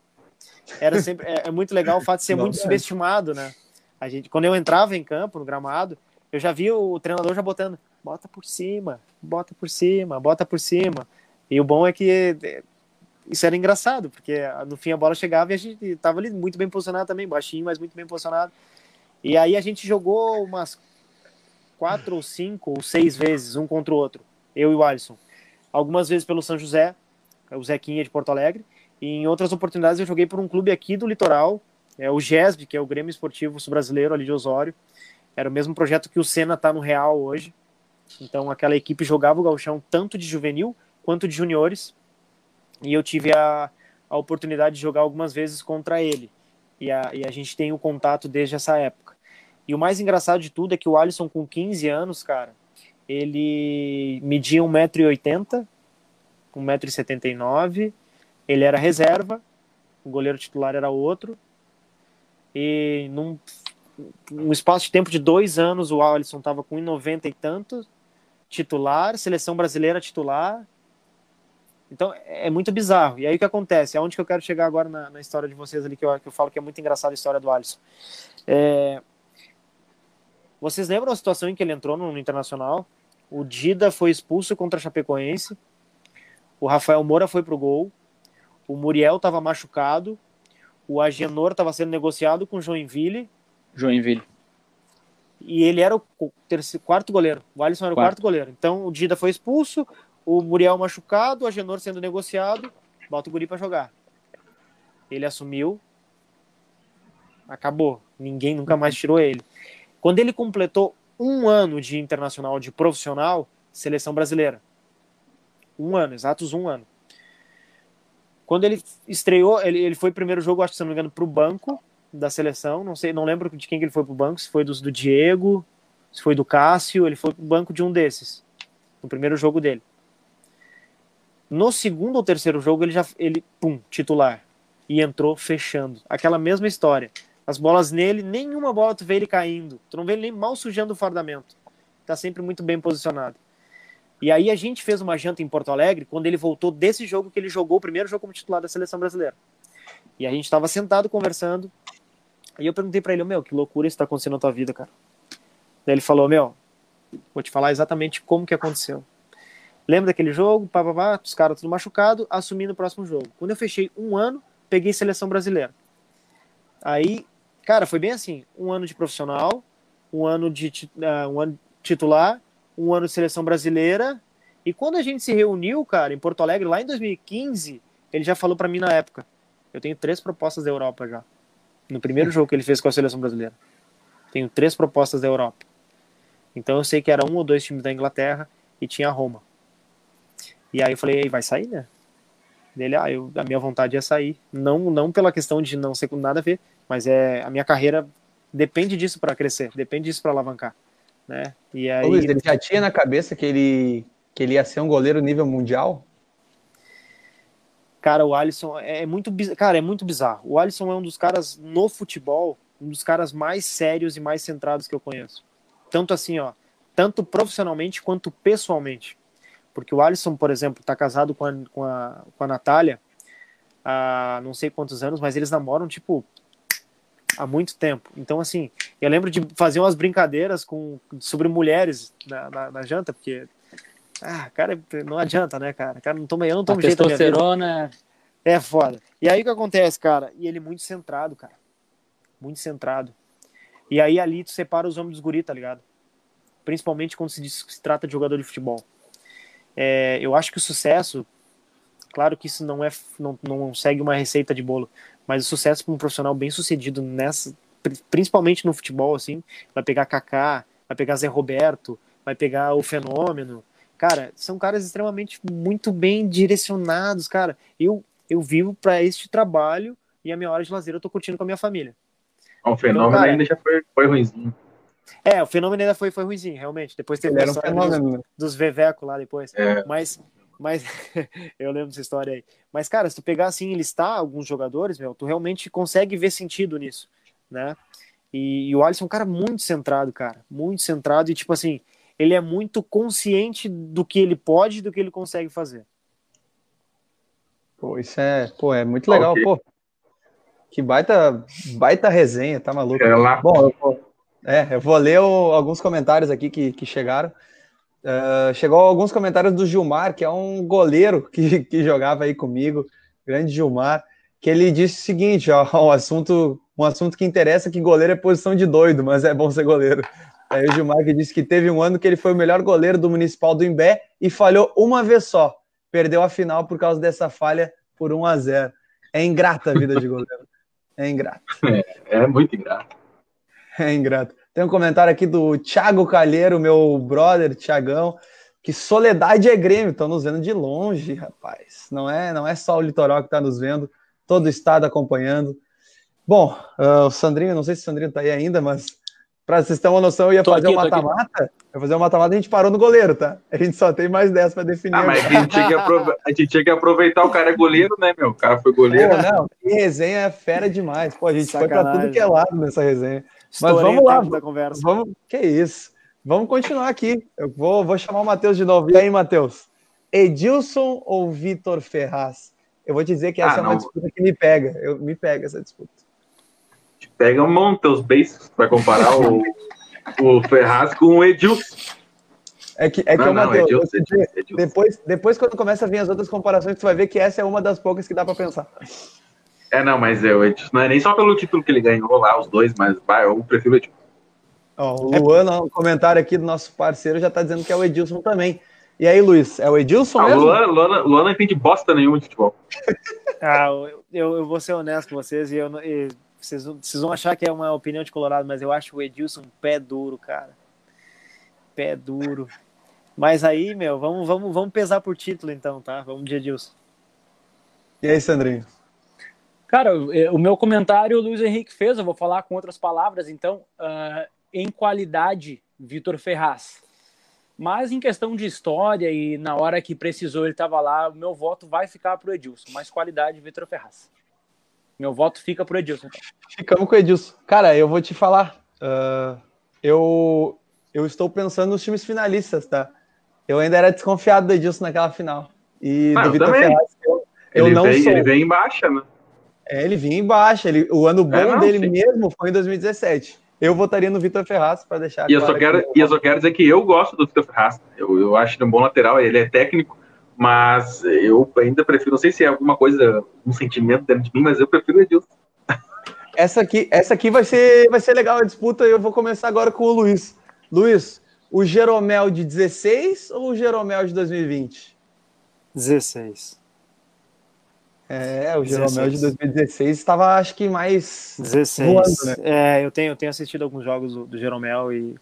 Era sempre, é, é muito legal o fato de ser Não, muito é. subestimado, né? A gente, quando eu entrava em campo, no gramado, eu já vi o treinador já botando, bota por cima, bota por cima, bota por cima. E o bom é que é, isso era engraçado, porque no fim a bola chegava e a gente estava ali muito bem posicionado também, baixinho, mas muito bem posicionado. E aí a gente jogou umas quatro ou cinco ou seis vezes, um contra o outro, eu e o Alisson. Algumas vezes pelo São José, o Zequinha de Porto Alegre, e em outras oportunidades eu joguei por um clube aqui do litoral, é o GESB, que é o Grêmio Esportivo Brasileiro ali de Osório. Era o mesmo projeto que o Senna está no Real hoje. Então aquela equipe jogava o gauchão tanto de juvenil quanto de juniores. E eu tive a, a oportunidade de jogar algumas vezes contra ele. E a, e a gente tem o contato desde essa época. E o mais engraçado de tudo é que o Alisson, com 15 anos, cara, ele media 1,80m, 1,79m, ele era reserva, o goleiro titular era outro, e num um espaço de tempo de dois anos o Alisson estava com 1,90 e tanto, titular, seleção brasileira titular. Então é muito bizarro. E aí o que acontece? Aonde que eu quero chegar agora na, na história de vocês ali, que eu, que eu falo que é muito engraçada a história do Alisson. É... Vocês lembram a situação em que ele entrou no, no Internacional? O Dida foi expulso contra a Chapecoense. O Rafael Moura foi pro gol. O Muriel estava machucado. O Agenor estava sendo negociado com o Joinville. Joinville. E ele era o terceiro, quarto goleiro. O Alisson era o quarto. quarto goleiro. Então o Dida foi expulso, o Muriel machucado, o Agenor sendo negociado. Bota o Guri para jogar. Ele assumiu. Acabou. Ninguém nunca mais tirou ele. Quando ele completou um ano de internacional, de profissional, seleção brasileira. Um ano, exatos um ano. Quando ele estreou, ele, ele foi primeiro jogo, acho que se não me engano, para o banco da seleção. Não sei, não lembro de quem que ele foi para o banco, se foi dos, do Diego, se foi do Cássio, ele foi para o banco de um desses, no primeiro jogo dele. No segundo ou terceiro jogo, ele já, ele, pum, titular. E entrou fechando. Aquela mesma história. As bolas nele, nenhuma bola tu vê ele caindo. Tu não vê ele nem mal sujando o fardamento. Tá sempre muito bem posicionado. E aí a gente fez uma janta em Porto Alegre quando ele voltou desse jogo que ele jogou o primeiro jogo como titular da seleção brasileira. E a gente estava sentado conversando. E eu perguntei para ele, meu, que loucura isso tá acontecendo na tua vida, cara. Daí ele falou, meu, vou te falar exatamente como que aconteceu. Lembra daquele jogo? Pá, pá, pá, os caras tudo machucado, assumi no próximo jogo. Quando eu fechei um ano, peguei seleção brasileira. Aí, cara, foi bem assim: um ano de profissional, um ano de uh, um ano titular, um ano de seleção brasileira. E quando a gente se reuniu, cara, em Porto Alegre, lá em 2015, ele já falou para mim na época: eu tenho três propostas da Europa já. No primeiro jogo que ele fez com a seleção brasileira. Tenho três propostas da Europa. Então eu sei que era um ou dois times da Inglaterra e tinha a Roma. E aí eu falei, vai sair, né? Dele, ah, eu, a minha vontade é sair. Não, não pela questão de não ser com nada a ver, mas é a minha carreira depende disso para crescer, depende disso para alavancar né? E aí... Luiz, ele já tinha na cabeça que ele, que ele ia ser um goleiro nível mundial? Cara, o Alisson é, é muito, cara, é muito bizarro. O Alisson é um dos caras no futebol, um dos caras mais sérios e mais centrados que eu conheço. Tanto assim, ó, tanto profissionalmente quanto pessoalmente. Porque o Alisson, por exemplo, tá casado com a, com a, com a Natália há não sei quantos anos, mas eles namoram, tipo, há muito tempo. Então, assim, eu lembro de fazer umas brincadeiras com, sobre mulheres na, na, na janta, porque, ah, cara, não adianta, né, cara? cara não toma, eu não tomo a jeito testosterona é foda. E aí o que acontece, cara? E ele muito centrado, cara. Muito centrado. E aí ali tu separa os homens dos guri, tá ligado? Principalmente quando se, diz, se trata de jogador de futebol. É, eu acho que o sucesso, claro que isso não é não, não segue uma receita de bolo, mas o sucesso para um profissional bem sucedido nessa, principalmente no futebol, assim, vai pegar Kaká, vai pegar Zé Roberto, vai pegar o Fenômeno. Cara, são caras extremamente muito bem direcionados, cara. Eu eu vivo para este trabalho e a minha hora de lazer eu tô curtindo com a minha família. O fenômeno então, cara, ainda já foi, foi ruimzinho. É, o fenômeno ainda foi, foi ruimzinho, realmente. Depois teve a história um dos, dos Veveco lá depois. É. Mas mas eu lembro dessa história aí. Mas, cara, se tu pegar assim e listar alguns jogadores, meu, tu realmente consegue ver sentido nisso, né? E, e o Alisson é um cara muito centrado, cara. Muito centrado e, tipo assim, ele é muito consciente do que ele pode e do que ele consegue fazer. Pô, isso é, pô, é muito legal, okay. pô. Que baita, baita resenha, tá maluco? É lá. Bom, eu vou, é, eu vou ler o- alguns comentários aqui que, que chegaram. Uh, chegou alguns comentários do Gilmar, que é um goleiro que, que jogava aí comigo, grande Gilmar, que ele disse o seguinte, ó, um assunto, um assunto que interessa que goleiro é posição de doido, mas é bom ser goleiro. Aí o Gilmar que disse que teve um ano que ele foi o melhor goleiro do Municipal do Imbé e falhou uma vez só. Perdeu a final por causa dessa falha por 1 a 0 É ingrata a vida de goleiro. É ingrato. É muito ingrato. É ingrato. Tem um comentário aqui do Thiago Calheiro, meu brother, Thiagão, que Soledade é Grêmio. Estão nos vendo de longe, rapaz. Não é, não é só o litoral que está nos vendo, todo o estado acompanhando. Bom, ah, o Sandrinho, não sei se o Sandrinho tá aí ainda, mas para vocês terem uma noção, eu ia Tô fazer aqui, um mata-mata. Eu ia fazer um mata-mata, a gente parou no goleiro, tá? A gente só tem mais 10 para definir. Ah, mas a gente, tinha que aprove- a gente tinha que aproveitar o cara é goleiro, né, meu? O cara foi goleiro. Pô, não, que resenha é fera demais. Pô, a gente foi para tudo Sacanagem. que é lado nessa resenha. Estourei vamos o lá, da conversa. Vamos, que isso. Vamos continuar aqui. Eu vou, vou chamar o Matheus de novo. E aí, Matheus? Edilson ou Vitor Ferraz? Eu vou te dizer que essa Ah, é uma disputa que me pega. Eu, me pega essa disputa. Pega um monte teus bases pra comparar o, o Ferraz com o Edilson. É que, é que não, o não, Matheus, eu Edilson, vou te dizer, Edilson, Edilson. depois, depois, quando começa a vir as outras comparações, tu vai ver que essa é uma das poucas que dá para pensar. É, não, mas é, o Edilson não é nem só pelo título que ele ganhou lá, os dois, mas vai, eu prefiro o Edilson. Ó, o Luan, um comentário aqui do nosso parceiro, já tá dizendo que é o Edilson também. E aí, Luiz, é o Edilson Ah, o mesmo? Luan, Luan, Luan não entende bosta nenhuma de futebol. Ah, eu, eu, eu vou ser honesto com vocês e, eu, não- e vocês, vão- vocês vão achar que é uma opinião de Colorado, mas eu acho o Edilson um pé duro, cara. Pé duro. Mas aí, meu, vamos, vamos, vamos pesar por título então, tá? Vamos de Edilson. E aí, Sandrinho? Cara, o o meu comentário o Luiz Henrique fez, eu vou falar com outras palavras, então, ah, em qualidade, Vitor Ferraz. Mas em questão de história e na hora que precisou ele estava lá, o meu voto vai ficar pro Edilson, mas qualidade, Vitor Ferraz. Meu voto fica pro Edilson. Ficamos com o Edilson. Cara, eu vou te falar. ah, eu, eu estou pensando nos times finalistas, tá? Eu ainda era desconfiado do Edilson naquela final. E Ah, do eu Vitor. Ferraz, eu, eu Ele, não vem, sou. ele vem em baixa, né? É, ele vinha embaixo. Ele, o ano bom É, não, dele sim. mesmo foi em 2017. Eu votaria no Vitor Ferraz para deixar E eu, só claro quero, que- e eu só quero dizer que eu gosto do Vitor Ferraz. Eu, eu acho ele um bom lateral, ele é técnico, mas eu ainda prefiro, não sei se é alguma coisa, um sentimento dentro de mim, mas eu prefiro o Edilson. Essa aqui, essa aqui vai ser, vai ser legal a disputa. e Eu vou começar agora com o Luiz. Luiz, o Jeromel de 16 ou o Jeromel de 2020? 16. É, o Jeromel de 16. 2016 estava, acho que, mais 16. voando, né? É, eu tenho, eu tenho assistido alguns jogos do, do Jeromel e.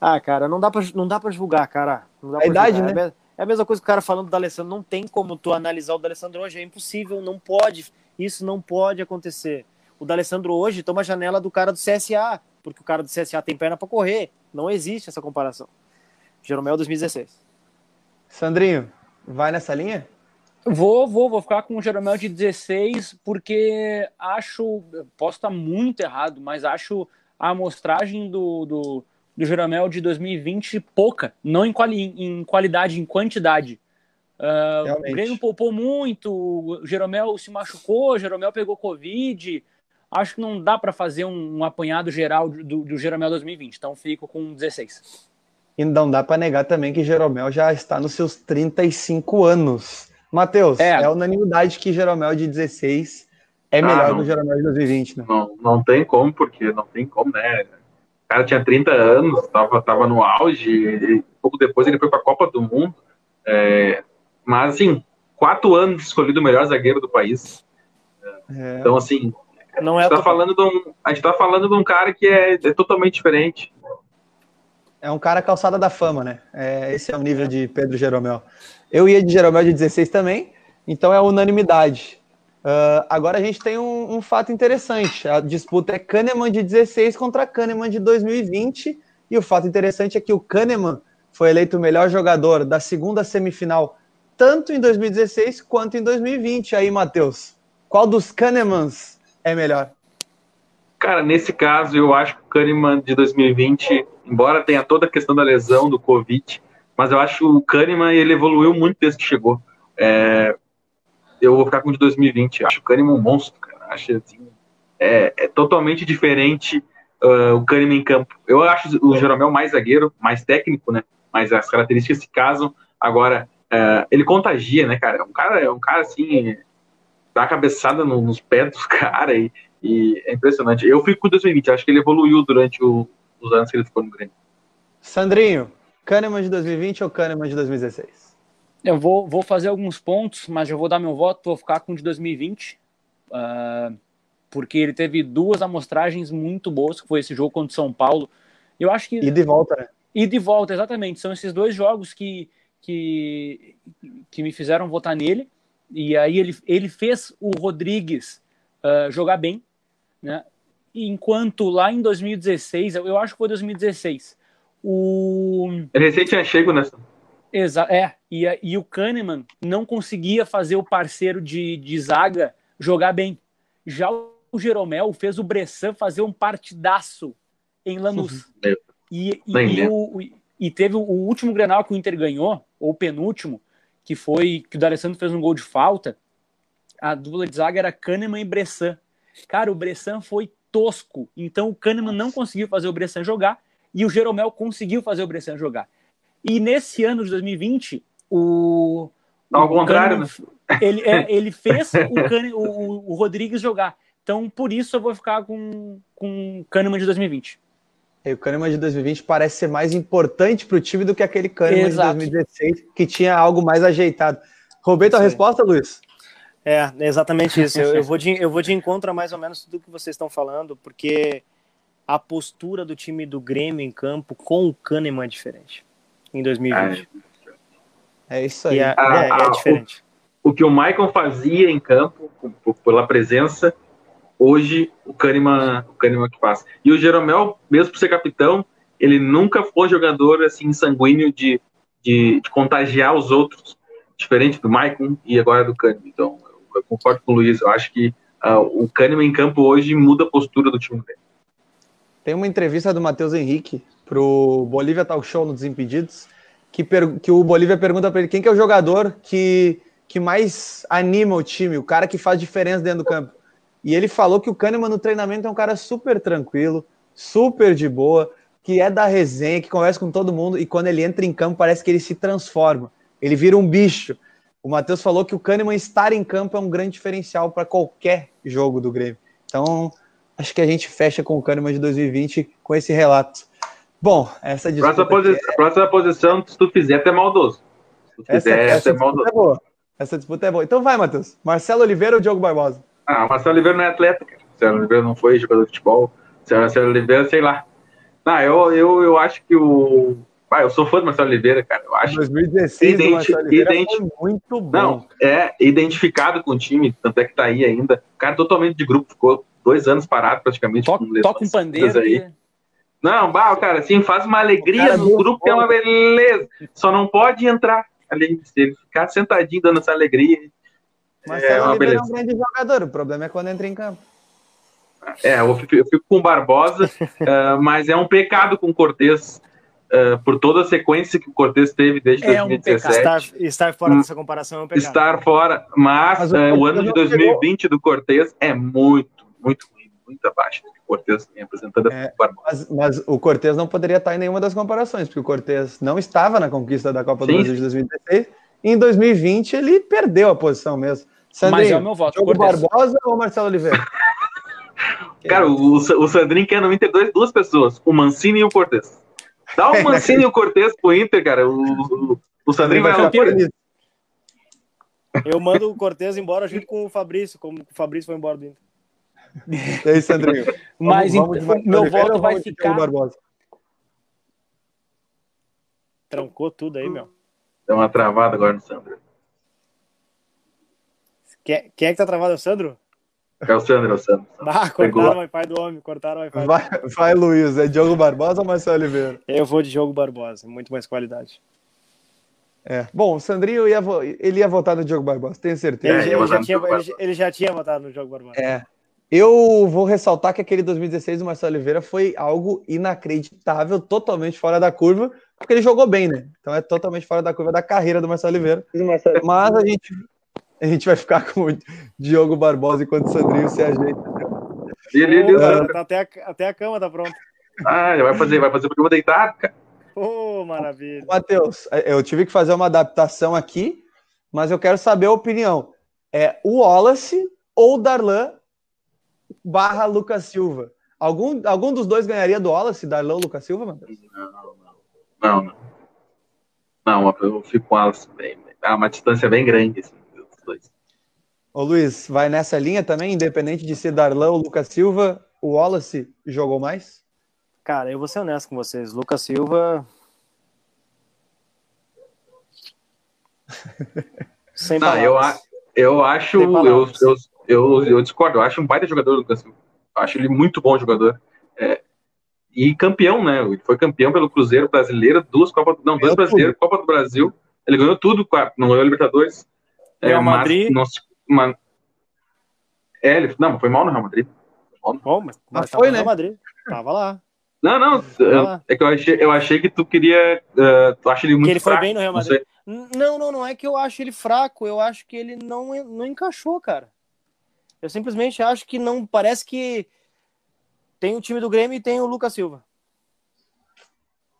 Ah, cara, não dá pra, não dá pra julgar, cara. Não dá A pra idade, julgar. né? É a me- a mesma coisa que o cara falando do Alessandro. Não tem como tu analisar o D'Alessandro hoje. É impossível, não pode. Isso não pode acontecer. O D'Alessandro hoje toma a janela do cara do CSA, porque o cara do CSA tem perna pra correr. Não existe essa comparação. Jeromel 2016. Sandrinho, vai nessa linha? Vou, vou, vou ficar com o Jeromel de 16, porque acho, posso estar muito errado, mas acho a amostragem do, do, do Jeromel de 2020 pouca, não em, quali, em qualidade, em quantidade. Ah, o. Grêmio poupou muito, o Jeromel se machucou, o Jeromel pegou Covid. Acho que não dá para fazer um, um apanhado geral do, do Jeromel 2020, então fico com 16. E não dá para negar também que Jeromel já está nos seus 35 anos. Matheus, é, É. unanimidade que Jeromel de 16 é Ah, melhor não. que o Jeromel de 2020, né? Não, não tem como, porque não tem como, né? O cara tinha 30 anos, tava, tava no auge, e pouco depois ele foi pra Copa do Mundo. É, mas, assim, quatro anos escolhido o melhor zagueiro do país. É. Então, assim, Não a é gente tá falando de um, a gente tá falando de um cara que é, é totalmente diferente. É um cara calçada da fama, né? É, esse é o nível de Pedro Jeromel. Eu ia de Jeromel de 16 também, então é unanimidade. Ah, agora a gente tem um, um fato interessante. A disputa é Kahneman de 16 contra Kahneman de 2020. E o fato interessante é que o Kahneman foi eleito o melhor jogador da segunda semifinal, tanto em 2016 quanto em 2020. Aí, Matheus, qual dos Kahnemans é melhor? Cara, nesse caso, eu acho que o Kahneman de 2020, embora tenha toda a questão da lesão, do Covid, mas eu acho que o Kahneman ele evoluiu muito desde que chegou. É, eu vou ficar com o de 2020. Acho o Kahneman um monstro, cara. Acho assim, é, é totalmente diferente uh, o Kahneman em campo. Eu acho o Jeromel mais zagueiro, mais técnico, né? Mas as características se casam. Agora, uh, ele contagia, né, cara? É um cara, é um cara assim, dá a cabeçada no, nos pés dos caras e, e, é impressionante. Eu fico com 2020, acho que ele evoluiu durante o, os anos que ele ficou no Grêmio. Sandrinho, Kahneman de 2020 ou Kahneman de 2016? Eu vou, vou fazer alguns pontos, mas eu vou dar meu voto, vou ficar com o de 2020. Uh, porque ele teve duas amostragens muito boas, que foi esse jogo contra o São Paulo. Eu acho que. E de volta, né? E de volta, exatamente. São esses dois jogos que, que, que me fizeram votar nele. E aí ele, ele fez o Rodrigues uh, jogar bem, né? Enquanto lá em 2016, eu, eu acho que foi 2016, o. Recente tinha chego nessa. Exa é, e, e o Kahneman não conseguia fazer o parceiro de, de zaga jogar bem. Já o Jeromel fez o Bressan fazer um partidaço em Lanús. e, e, e, o, e, teve o último Grenal que o Inter ganhou, ou penúltimo, que foi que o D'Alessandro fez um gol de falta. A dupla de zaga era Kahneman e Bressan. Cara, o Bressan foi tosco. Então o Kahneman não conseguiu fazer o Bressan jogar e o Jeromel conseguiu fazer o Bressan jogar. E nesse ano de 2020, o. Ao contrário, né? ele, é, ele fez o, o, o Rodrigues jogar. Então, por isso, eu vou ficar com, com o Kahneman de 2020. E o Kahneman de 2020 parece ser mais importante para o time do que aquele Kahneman Exato. de 2016, que tinha algo mais ajeitado. Roubei tua resposta, Luiz? É, exatamente isso. Eu, eu, vou de, eu vou de encontro a mais ou menos tudo que vocês estão falando, porque a postura do time do Grêmio em campo com o Kahneman é diferente em 2020. É, é isso aí. É, é, é diferente. O, o, que o Michael fazia em campo, pela presença, hoje o Kahneman, o Kahneman que faz. E o Jeromel, mesmo por ser capitão, ele nunca foi jogador assim sanguíneo de, de, de contagiar os outros, diferente do Maicon e agora do Kahneman. Então, eu, eu concordo com o Luiz, eu acho que uh, o Kahneman em campo hoje muda a postura do time dele. Tem uma entrevista do Matheus Henrique pro Bolívia Talk Show no Desimpedidos, que, que o Bolívia pergunta para ele quem que é o jogador que, que mais anima o time, o cara que faz diferença dentro do campo. E ele falou que o Kahneman no treinamento é um cara super tranquilo, super de boa, que é da resenha, que conversa com todo mundo e quando ele entra em campo parece que ele se transforma, ele vira um bicho. O Matheus falou que o Kahneman estar em campo é um grande diferencial para qualquer jogo do Grêmio. Então, acho que a gente fecha com o Kahneman de 2020 com esse relato. Bom, essa disputa... Próxima, posi é... próxima posição, se tu fizer, é maldoso. Se tu essa, fizer, essa, é maldoso. É boa. Essa disputa é boa. Então vai, Matheus. Marcelo Oliveira ou Diogo Barbosa? Ah, Marcelo Oliveira não é atleta, cara. Marcelo Oliveira não foi jogador de futebol. Marcelo Oliveira, sei lá. Não, eu, eu, eu acho que o. Ah, eu sou fã do Marcelo Oliveira, cara. Eu acho 2016 identi... Identi... foi muito bom. Não, é identificado com o time, tanto é que tá aí ainda. O cara totalmente de grupo, ficou dois anos parado praticamente. Toca, toca um pandeiro aí. Não, bah, cara, assim, faz uma alegria no grupo, que é uma beleza. Só não pode entrar além de ele ficar sentadinho dando essa alegria. Mas é, uma beleza. é um grande jogador, o problema é quando entra em campo. É, eu fico, eu fico com o Barbosa, uh, mas é um pecado com o Cortez, uh, por toda a sequência que o Cortez teve desde é 2017. Um estar, estar, fora dessa comparação é um pecado. Estar fora, mas, mas uh, o ano de 2020 pegou. do Cortez é muito, muito ruim, muito abaixo do que o Cortez vem apresentando. É, mas, mas, o Cortez não poderia estar em nenhuma das comparações, porque o Cortez não estava na conquista da Copa Sim. do Brasil de 2016, e em 2020 ele perdeu a posição mesmo. Sandrinho, Mas é o meu voto. Diogo Barbosa ou Marcelo Oliveira? Cara, o, o Sandrinho quer no Inter dois, duas pessoas, o Mancini e o Cortez. Dá o Mancini e o Cortez pro Inter, cara. O, o, o Sandrinho vai lá. Eu mando o Cortez embora junto com o Fabrício, como o Fabrício foi embora do Inter. E aí, Sandrinho? Mas vamos, então, vamos meu voto vai ficar. Trancou tudo aí, meu. Deu uma travada agora no Sandro. Quem, quem é que tá travado? É o Sandro? É o Sandro, é o Sandro. Ah, cortaram o Wi-Fi do homem, cortaram o Wi-Fi. Vai, vai, Luiz, é Diogo Barbosa ou Marcelo Oliveira? Eu vou de Diogo Barbosa, muito mais qualidade. É. Bom, o Sandrinho ia, ele ia votar no Diogo Barbosa, tenho certeza. É, ele, já tinha, ele, ele, já tinha votado no Diogo Barbosa. É. Eu vou ressaltar que aquele 2016 do Marcelo Oliveira foi algo inacreditável, totalmente fora da curva, porque ele jogou bem, né? Então é totalmente fora da curva da carreira do Marcelo Oliveira. Mas a gente a gente vai ficar com o Diogo Barbosa enquanto o Sandrinho se ajeita. Ele, ele, Pô, tá até, a, até a cama tá pronta. Ah, ele vai fazer, vai fazer porque eu vou deitar, cara. Ô, maravilha. Matheus, eu tive que fazer uma adaptação aqui, mas eu quero saber a opinião. É o Wallace ou o Darlan barra Lucas Silva? Algum, algum dos dois ganharia do Wallace, Darlan ou Lucas Silva, Matheus? Não, não. Não, não. Não, eu fico com elas bem. É uma distância bem grande, assim, dos dois. Ô Luiz, vai nessa linha também, independente de ser Darlan ou Lucas Silva, o Wallace jogou mais? Cara, eu vou ser honesto com vocês. Lucas Silva. Sem Não, eu, palavras. eu acho. Sem Eu, eu, eu, eu discordo. Eu acho um baita jogador, Lucas Silva. Eu acho ele muito bom jogador. É, e campeão, né? Ele foi campeão pelo Cruzeiro brasileiro, duas Copas. Não, dois brasileiros, Copa do Brasil. Ele ganhou tudo, claro, não ganhou a Libertadores. Real mas Madrid. não se- uma- É, ele não, foi mal no Real Madrid. Bom, mas, mas Mas foi, no né? Real Madrid. Tava lá. Não, não. lá. É que eu achei, eu achei que tu queria. eh, tu acha ele muito Que ele foi fraco, bem no Real não Madrid. sei. N- Não, não, não é que eu acho ele fraco, eu acho que ele não, não encaixou, cara. Eu simplesmente acho que não. Parece que tem o time do Grêmio e tem o Lucas Silva.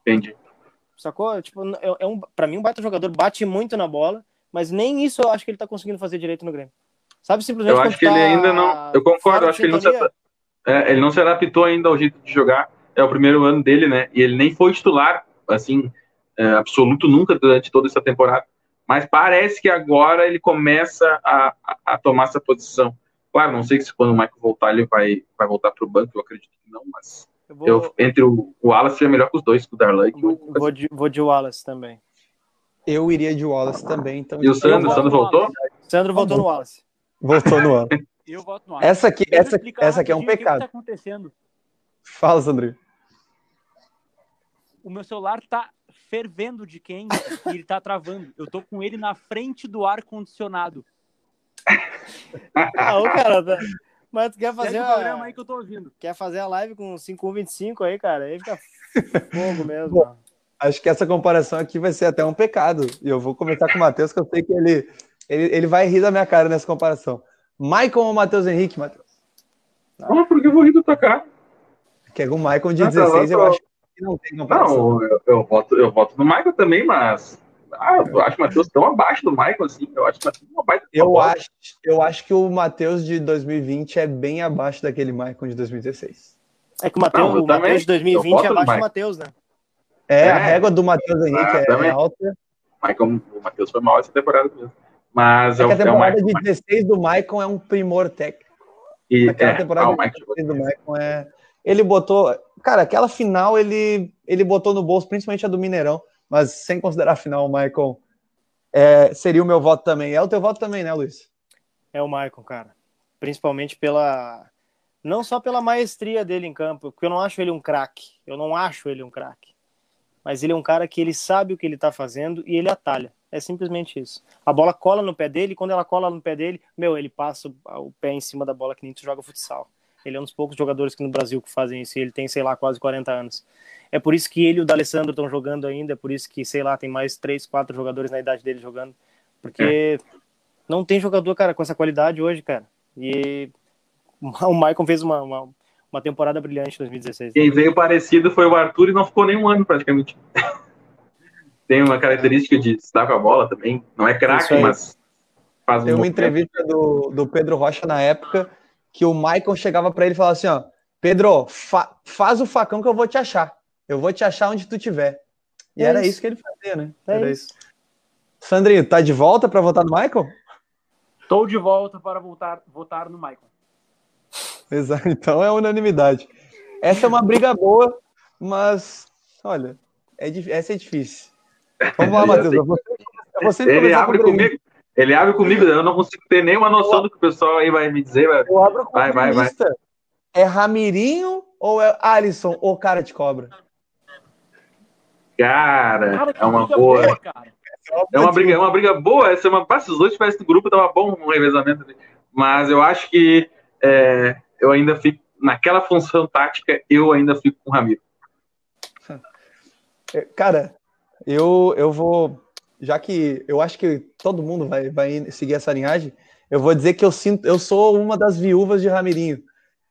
Entendi. Sacou? Tipo, é, é um, pra mim, um baita jogador, bate muito na bola, mas nem isso eu acho que ele tá conseguindo fazer direito no Grêmio. Sabe, simplesmente. Eu acho que ele tá ainda não. Eu concordo, eu acho que ele não, se, é, ele não se adaptou ainda ao jeito de jogar. É o primeiro ano dele, né? E ele nem foi titular, assim, é, absoluto nunca durante toda essa temporada. Mas parece que agora ele começa a, a, a tomar essa posição. Claro, não sei se quando o Michael voltar ele vai, vai voltar para o banco, eu acredito que não, mas eu vou, eu, entre o, o Wallace é melhor que os dois, que o Darlan e o vou, vou, de, vou de Wallace também. Eu iria de Wallace também, então E o Sandro, o Sandro voltou? Wallace. Sandro voltou no Wallace. voltou no ano. Eu voto no Wallace. Essa aqui, essa, essa aqui é um rapidinho o que pecado. que tá acontecendo. Fala, Sandrinho. O meu celular tá fervendo de quente e ele tá travando. Eu tô com ele na frente do ar condicionado. Ah, ô, cara, tá- mas tu quer fazer, o a, programa aí que eu tô ouvindo. quer fazer a live com 5125 aí, cara? Aí fica fogo mesmo. Acho que essa comparação aqui vai ser até um pecado. E eu vou começar com o Matheus, que eu sei que ele, ele, ele vai rir da minha cara nessa comparação. Maicon ou Matheus Henrique, Matheus? Não, porque eu vou rir do tua cara. Que é o Maicon de Ah, tá, 16, eu eu tô- acho que não tem comparação. Não, eu, eu, voto, eu voto no Michael também, mas. Ah, eu acho o Matheus tão abaixo do Michael, assim. Eu acho o Matheus uma baita Eu acho, eu acho que o Matheus de 2020 é bem abaixo daquele Maicon de 2016. É que o Matheus, de 2020 Eu é abaixo do Mike. Matheus, né? É, É. a régua do Matheus Henrique Ah, é, também. é alta. Michael, o Matheus foi mal essa temporada mesmo. Mas é, É a é temporada Michael. de 16 do Maicon é um primor técnico. E, Aquela é, temporada ah, de Michael jogou 16 do Maicon é. Ele botou. Cara, aquela final ele, ele botou no bolso, principalmente a do Mineirão. Mas sem considerar a final, Maicon é, seria o meu voto também. É o teu voto também, né, Luiz? É o Maicon, cara. Principalmente pela. Não só pela maestria dele em campo, porque eu não acho ele um craque. Eu não acho ele um craque. Mas ele é um cara que ele sabe o que ele tá fazendo e ele atalha. É simplesmente isso. A bola cola no pé dele, e quando ela cola no pé dele, meu, ele passa o pé em cima da bola que nem tu joga futsal. Ele é um dos poucos jogadores aqui no Brasil que fazem isso, e ele tem, sei lá, quase 40 anos. É por isso que ele e o D'Alessandro estão jogando ainda, é por isso que, sei lá, tem mais 3, 4 jogadores na idade dele jogando. Porque não tem jogador, cara, com essa qualidade hoje, cara. E o Maicon fez uma, uma, uma temporada brilhante em 2016. Quem veio parecido foi o Arthur e não ficou nem um ano praticamente. Tem uma característica de estar com a bola também. Não é craque, mas faz um Tem uma entrevista do, do Pedro Rocha na época que o Maicon chegava pra ele e falava assim: ó, Pedro, fa- faz o facão que eu vou te achar. Eu vou te achar onde tu tiver. E É era isso. isso. que ele fazia, né? É Era isso. Sandrinho, tá de volta pra votar no Maicon? Estou de volta para voltar, votar no Michael. Exato, então é unanimidade. Essa é uma briga boa, mas olha, é, essa é difícil. Vamos lá, Eu Matheus. vou sempre Ele abre com o Grêmio. comigo. Ele abre comigo, eu não consigo ter nenhuma noção do que o pessoal aí vai me dizer. velho. Eu abro com Vai, vai, vai. É Ramirinho ou é Alisson ou cara de cobra? Cara, Cara, é uma boa. cara. É uma briga, é uma briga boa. Essa é uma. Passa, os dois tivessem do grupo, tava bom no revezamento. ali. Mas eu acho que é, eu ainda fico. Naquela função tática, eu ainda fico com o Ramiro. É, Cara, eu, eu vou. Já que eu acho que todo mundo vai, vai seguir essa linhagem, eu vou dizer que eu sinto, eu sou uma das viúvas de Ramirinho.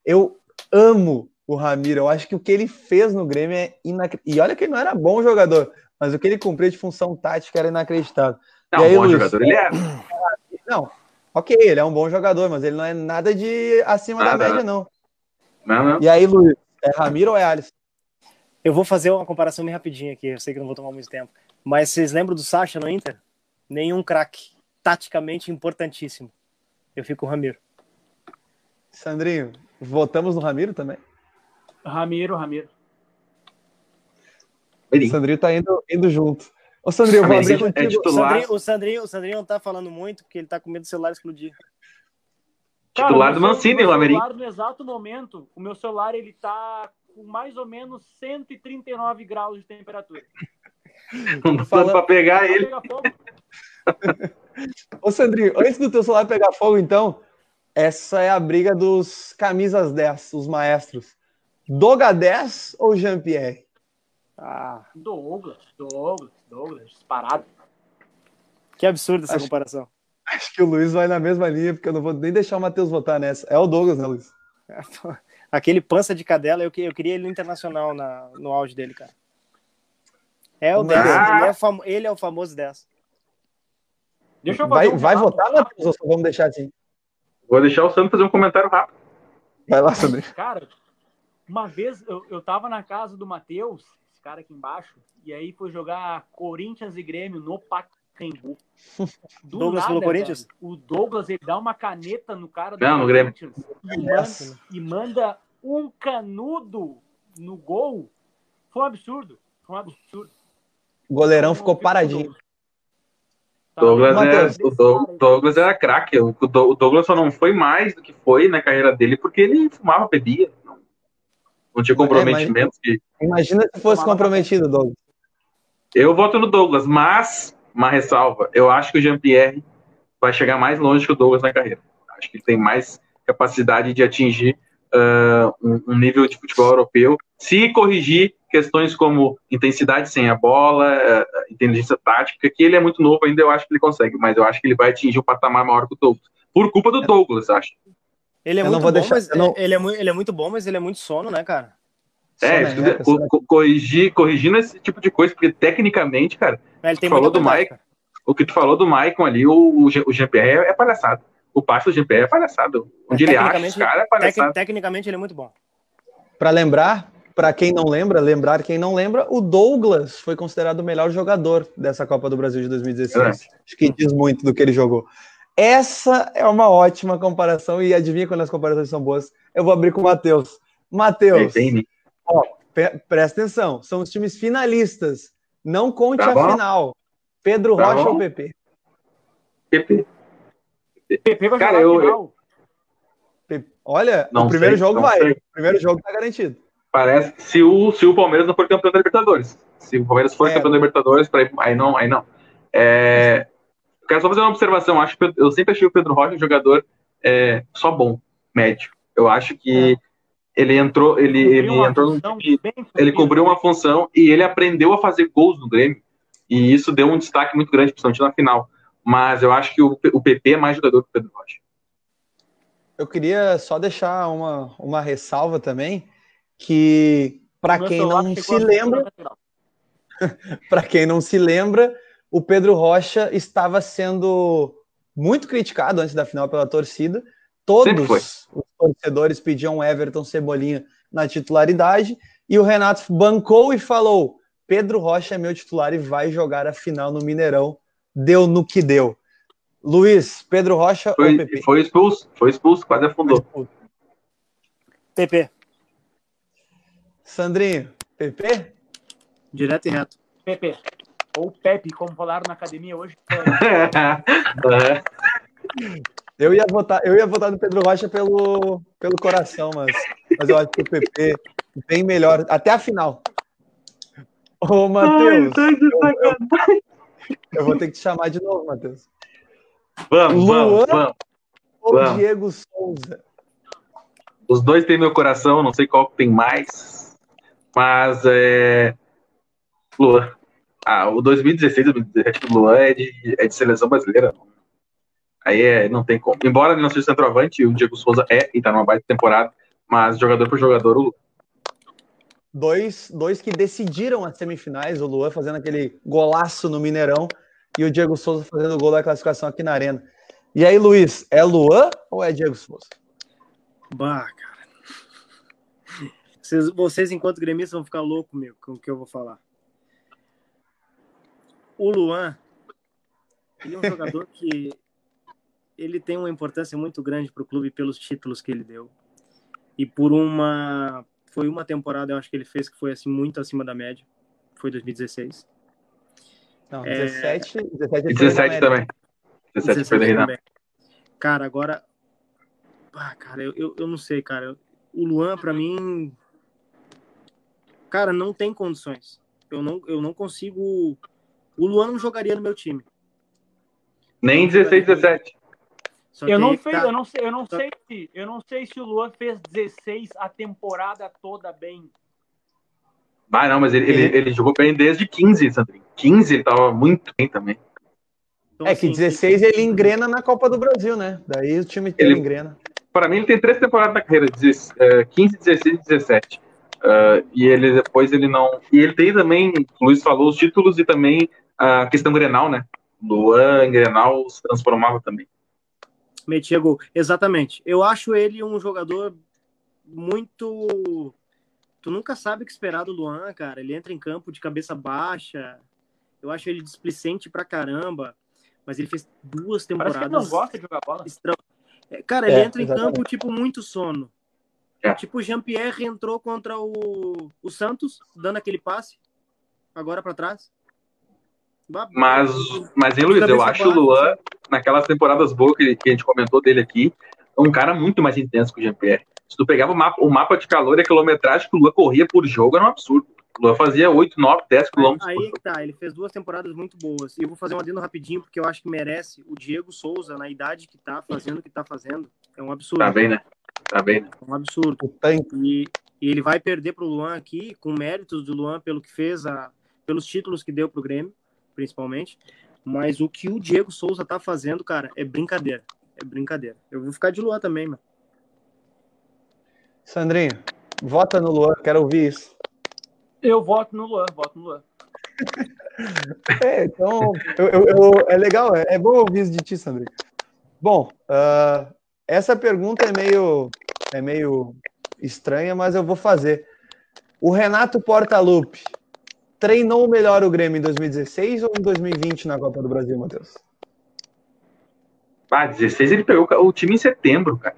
Eu amo o Ramiro. Eu acho que o que ele fez no Grêmio é inacreditável. E olha que ele não era bom jogador, mas o que ele cumpriu de função tática era inacreditável. Não, e aí, bom Luiz, jogador ele é. Não, ok, ele é um bom jogador, mas ele não é nada de acima Nada, da média, não. Não, não. E aí, Luiz, é Ramiro ou é Alisson? Eu vou fazer uma comparação bem rapidinha aqui, eu sei que não vou tomar muito tempo. Mas vocês lembram do Sacha no Inter? Nenhum craque. Taticamente importantíssimo. Eu fico com o Ramiro. Sandrinho, votamos no Ramiro também? Ramiro, Ramiro. O Sandrinho tá indo, indo junto. Ô, Sandrinho, vou abrir é- é contigo. O titular, Sandrinho, o, Sandrinho, o Sandrinho não tá falando muito porque ele tá com medo do celular explodir. titular o do Mancini, o celular, No exato momento, o meu celular ele tá com mais ou menos 139 graus de temperatura. Não dá Fala- pra pegar ele. Ô, Sandrinho, antes do teu celular pegar fogo, então, essa é a briga dos camisas 10, os maestros. Doga 10 ou Jean-Pierre? Ah, Douglas, Douglas, Douglas, disparado. que absurdo essa Acho- comparação. Acho que o Luiz vai na mesma linha, porque eu não vou nem deixar o Matheus votar nessa. É o Douglas, né, Luiz? Aquele pança de cadela, eu, que- eu queria ele no internacional na, no auge dele, cara. É o Ô, 10. Matheus. Ele é, famo- ele é o famoso 10. Deixa eu Vai, um vai votar, Matheus, ou só vamos deixar assim? Vou deixar o Sandro fazer um comentário rápido. Vai lá, Sandrinho. Cara, uma vez eu, eu tava na casa do Matheus, esse cara aqui embaixo, e aí foi jogar Corinthians e Grêmio no Pacaembu. Do Douglas nada, Corinthians? velho, o Douglas ele dá uma caneta no cara do Não, no Grêmio. Corinthians e manda, e manda um canudo no gol. Foi um absurdo. Foi um absurdo. O goleirão ficou paradinho. Douglas. É, o Dou- Douglas era craque. O Do- o Douglas só não foi mais do que foi na carreira dele porque ele fumava, bebia. Não, não tinha comprometimento. que- Imagina se fosse comprometido, Douglas. Eu voto no Douglas, mas, uma ressalva, eu acho que o Jean-Pierre vai chegar mais longe que o Douglas na carreira. Acho que ele tem mais capacidade de atingir ah, um, um nível de futebol europeu, se corrigir questões como intensidade sem a bola, ah, inteligência tática, que ele é muito novo ainda, eu acho que ele consegue, mas eu acho que ele vai atingir um patamar maior que o Douglas. Por culpa do Douglas, acho. Ele é Eu muito bom, deixar- mas não- ele, é muito, ele é muito bom, mas ele é muito sono, né, cara? É, Só na co- co- corrigir, corrigindo esse tipo de coisa, porque tecnicamente, cara, Ele tem Falou do Mike. cara. o que tu falou do Maicon ali, o, o, o Jean-Pierre é, é palhaçada. O passe do Jean-Pierre é palhaçada. Onde ele acha os caras é Tec- palhaçada. tecnicamente ele é muito bom. Para lembrar, para quem não lembra, lembrar quem não lembra, o Douglas foi considerado o melhor jogador dessa Copa do Brasil de 2016. Acho que diz muito do que ele jogou. Essa é uma ótima comparação e adivinha quando as comparações são boas? Eu vou abrir com o Matheus. Matheus, pe- presta atenção, são os times finalistas. Não conte Tá a bom. final. Pedro Tá Rocha bom. ou PP? PP. PP vai Cara, jogar eu- final. Pe- Olha, Não o primeiro sei, jogo vai. sei. O primeiro jogo tá garantido. Parece se o, se o Palmeiras não for campeão da Libertadores. Se o Palmeiras for É. campeão da Libertadores, pra aí não, aí não. É, eu quero só fazer uma observação. Acho que eu sempre achei o Pedro Rocha um jogador é, só bom, médio. Eu acho que ele entrou, ele, ele entrou num função time bem ele cobriu uma função e ele aprendeu a fazer gols no Grêmio. E isso deu um destaque muito grande, principalmente na final. Mas eu acho que o, o PP é mais jogador que o Pedro Rocha. Eu queria só deixar uma, uma ressalva também, que para quem não se lembra, 50 graus. para quem não se lembra, o Pedro Rocha estava sendo muito criticado antes da final pela torcida. Todos os torcedores pediam Everton Cebolinha na titularidade e o Renato bancou e falou: Pedro Rocha é meu titular e vai jogar a final no Mineirão. Deu no que deu. Luiz, Pedro Rocha ou Foi, PP? foi expulso, foi expulso, quase afundou. PP. Sandrinho, PP? Direto e reto. PP. Ou Pepe, como falaram na academia hoje. É. Eu ia votar, eu ia votar no Pedro Rocha pelo, pelo coração, mas, mas eu acho que o PP bem melhor, até a final. Ô, Matheus, Ai, de sacanagem. eu vou ter que te chamar de novo, Matheus. Vamos, Luan? vamos, vamos. Ou Vamos. Diego Souza? Os dois têm meu coração, não sei qual que tem mais. Mas é. Luan. Ah, o 2016, 2017 do Luan é de, é de seleção brasileira. Aí é, não tem como. Embora ele não seja centroavante, o Diego Souza é e tá numa baita temporada. Mas jogador por jogador, o Dois, dois que decidiram as semifinais, o Luan fazendo aquele golaço no Mineirão e o Diego Souza fazendo o gol da classificação aqui na Arena. E aí, Luiz, é Luan ou é Diego Souza? Bah, cara. Vocês, vocês enquanto gremistas, vão ficar loucos comigo com o que eu vou falar. O Luan, ele é um jogador que ele tem uma importância muito grande para o clube pelos títulos que ele deu e por uma foi uma temporada eu acho que ele fez que foi assim muito acima da média foi 2016 Não, É. 17, 17, E foi 17 da também. 17 foi da também. cara agora ah, cara eu, eu, eu não sei cara o Luan para mim cara não tem condições eu não eu não consigo o Luan não jogaria no meu time Nem 16, 17. Só Eu não, fei- tá. eu, não sei, eu, não Só- sei se, eu não sei se o Luan fez 16 a temporada toda bem. Ah, não, mas ele, ele, ele jogou bem desde 15, Sandrinho. 15 ele tava muito bem também. Então, É que assim, 16 ele engrena na Copa do Brasil, né? Daí o time Ele- engrena. Para mim, ele tem três temporadas na carreira: 16, eh, 15, 16 e 17. Ah, e ele depois ele não. E ele tem também, o Luiz falou, os títulos e também a questão Grenal, né? Luan, Grenal se transformava também. metia gol. Exatamente. Eu acho ele um jogador muito. Tu nunca sabe o que esperar do Luan, cara. Ele entra em campo de cabeça baixa. Eu acho ele displicente pra caramba. Mas ele fez duas Parece que temporadas. ele não gosta de jogar bola. É, Cara, ele É, entra em exatamente. campo, tipo, muito sono. É. Tipo, o Jean-Pierre entrou contra o, o Santos, dando aquele passe. Agora pra trás. Mas, mas hein, Luiz, eu acho o Luan, naquelas temporadas boas que, que a gente comentou dele aqui, um cara muito mais intenso que o Jean-Pierre. Se tu pegava o mapa, o mapa de calor e a quilometragem que o Luan corria por jogo, era um absurdo. O Luan fazia 8, 9, 10 quilômetros Aí jogo. que tá, ele fez duas temporadas muito boas. E eu vou fazer um adendo rapidinho, porque eu acho que merece. O Diego Souza, na idade que tá, fazendo o que tá fazendo, é um absurdo. Tá bem, né? Tá bem, né? É um absurdo. E, e ele vai perder pro Luan aqui, com méritos do Luan pelo que fez, a, pelos títulos que deu pro Grêmio, principalmente. Mas o que o Diego Souza tá fazendo, cara, é brincadeira. É brincadeira. Eu vou ficar de Luan também, mano. Sandrinho, vota no Luan, quero ouvir isso. Eu voto no Luan, voto no Luan. É, então, eu- eu- eu- é legal, é, é bom ouvir isso de ti, Sandrinho. Bom, ah, essa pergunta é meio, é meio estranha, mas eu vou fazer. O Renato Portaluppi treinou melhor o Grêmio em 2016 ou em 2020 na Copa do Brasil, Matheus? Ah, 16 ele pegou o time em setembro, cara.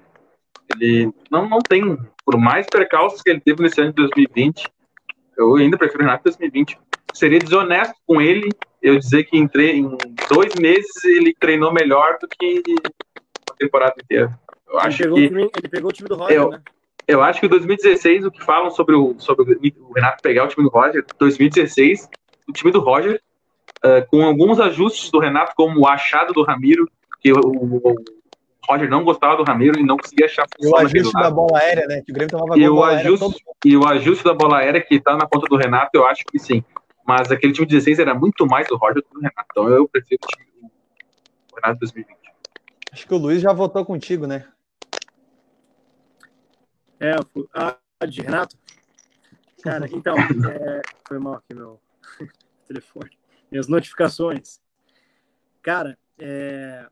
Ele não, não tem, por mais percalços que ele teve nesse ano de 2020, eu ainda prefiro o Renato 2020. Seria desonesto com ele eu dizer que em, tre- em dois meses ele treinou melhor do que a temporada inteira. Eu Ele acho pegou, que time, ele pegou o time do Roger, Eu- né? eu acho que 2016 o que falam sobre o sobre o Renato pegar o time do Roger, 2016 o time do Roger eh, com alguns ajustes do Renato como o achado do Ramiro, que o- o Roger não gostava do Ramiro e não conseguia achar E o ajuste da bola aérea, né? Que o Grêmio tomava E gol o bola aérea ajuste, todo e o ajuste da bola aérea que tá na conta do Renato, eu acho que sim. Mas aquele time de 16 era muito mais do Roger do que do Renato. Então eu prefiro o time do Renato 2020. Acho que o Luiz já votou contigo, né? É, fui- ah, de Renato? Cara, então, é, foi mal aqui meu telefone. Minhas notificações. Cara, é,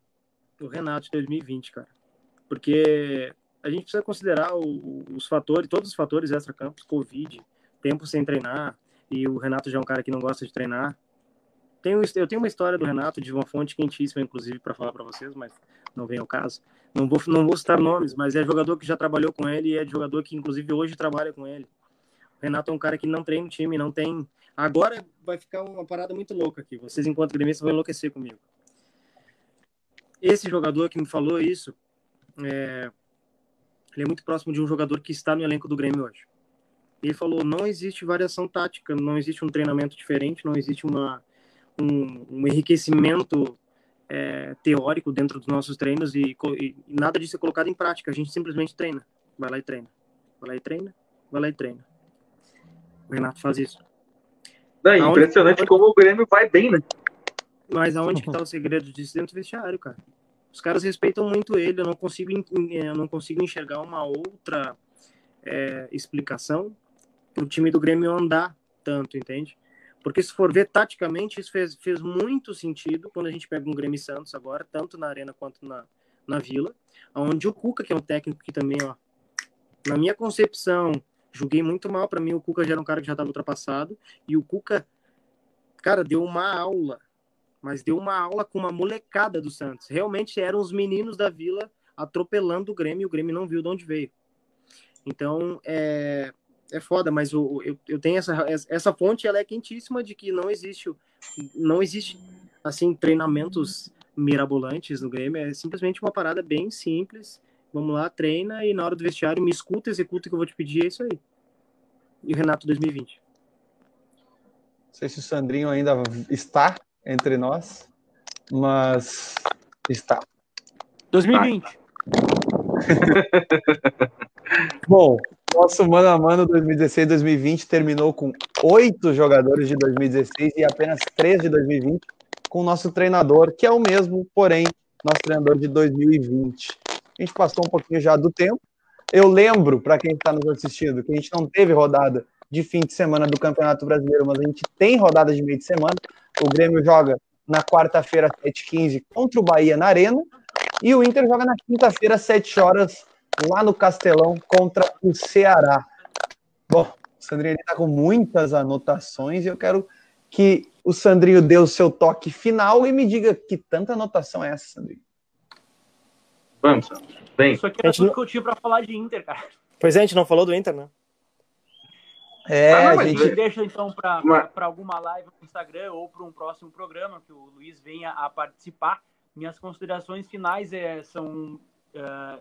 o Renato de 2020, cara. Porque a gente precisa considerar o- os fatores, todos os fatores extra-campos, Covid, tempo sem treinar, e o Renato já é um cara que não gosta de treinar. Tenho, eu tenho uma história do Renato de uma fonte quentíssima, inclusive, para falar para vocês, mas não vem ao caso. Não vou, não vou citar nomes, mas é jogador que já trabalhou com ele e é jogador que, inclusive, hoje trabalha com ele. O Renato é um cara que não treina o time, não tem. Agora vai ficar uma parada muito louca aqui. Vocês, enquanto gremistas, vão enlouquecer comigo. Esse jogador que me falou isso, é... ele é muito próximo de um jogador que está no elenco do Grêmio hoje. Ele falou: não existe variação tática, não existe um treinamento diferente, não existe uma, um, um enriquecimento é, teórico dentro dos nossos treinos e, e nada disso é colocado em prática. A gente simplesmente treina. Vai lá e treina. Vai lá e treina. Vai lá e treina. O Renato faz isso. É impressionante como o Grêmio vai bem, né? Mas aonde que tá o segredo disso dentro do vestiário, cara? Os caras respeitam muito ele. Eu não consigo, en- eu não consigo enxergar uma outra é, explicação para o time do Grêmio andar tanto, entende? Porque se for ver taticamente, isso fez, fez muito sentido quando a gente pega um Grêmio Santos agora, tanto na Arena quanto na, na Vila, onde o Cuca, que é um técnico que também, ó, na minha concepção, julguei muito mal. Para mim, o Cuca já era um cara que já estava ultrapassado. E o Cuca, cara, deu uma aula. Mas deu uma aula com uma molecada do Santos. Realmente eram os meninos da Vila atropelando o Grêmio. E o Grêmio não viu de onde veio. Então, é, é foda, mas o, eu, eu tenho essa, essa fonte, ela é quentíssima de que não existe, não existe, assim, treinamentos mirabolantes no Grêmio. É simplesmente uma parada bem simples Vamos lá, treina e na hora do vestiário me escuta, executa o que eu vou te pedir, é isso aí. E o Renato 2020. Não sei se o Sandrinho ainda está entre nós, mas está. 2020. Bom, nosso mano a mano 2016-2020 terminou com oito jogadores de 2016 e apenas três de 2020, com o nosso treinador, que é o mesmo, porém, nosso treinador de 2020 a gente passou um pouquinho já do tempo. Eu lembro, para quem está nos assistindo, que a gente não teve rodada de fim de semana do Campeonato Brasileiro, mas a gente tem rodada de meio de semana. O Grêmio joga na quarta-feira, 7h15, contra o Bahia na Arena. E o Inter joga na quinta-feira, 7 horas, lá no Castelão, contra o Ceará. Bom, o Sandrinho está com muitas anotações e eu quero que o Sandrinho dê o seu toque final e me diga que tanta anotação é essa, Sandrinho. Vamos, Bem. Isso aqui era tudo não... que eu tinha pra falar de Inter, cara. Pois é, a gente não falou do Inter, né? É, ah, a gente deixa então para mas... alguma live no Instagram ou para um próximo programa que o Luiz venha a participar. Minhas considerações finais é, são uh, é,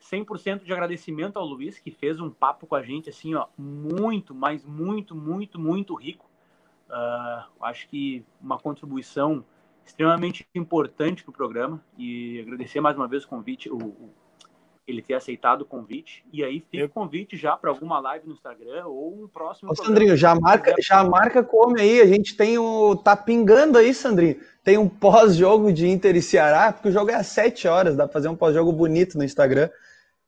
100% de agradecimento ao Luiz, que fez um papo com a gente, assim, ó, muito, mas muito, muito, muito rico. Uh, acho que uma contribuição extremamente importante para o programa e agradecer mais uma vez o convite, o, o, ele ter aceitado o convite. E aí fica o convite já para alguma live no Instagram ou um próximo. Ô, Sandrinho, já marca, já marca come aí. A gente tem o. Tá pingando aí, Sandrinho. Tem um pós-jogo de Inter e Ceará, porque o jogo é às 7 horas, dá para fazer um pós-jogo bonito no Instagram.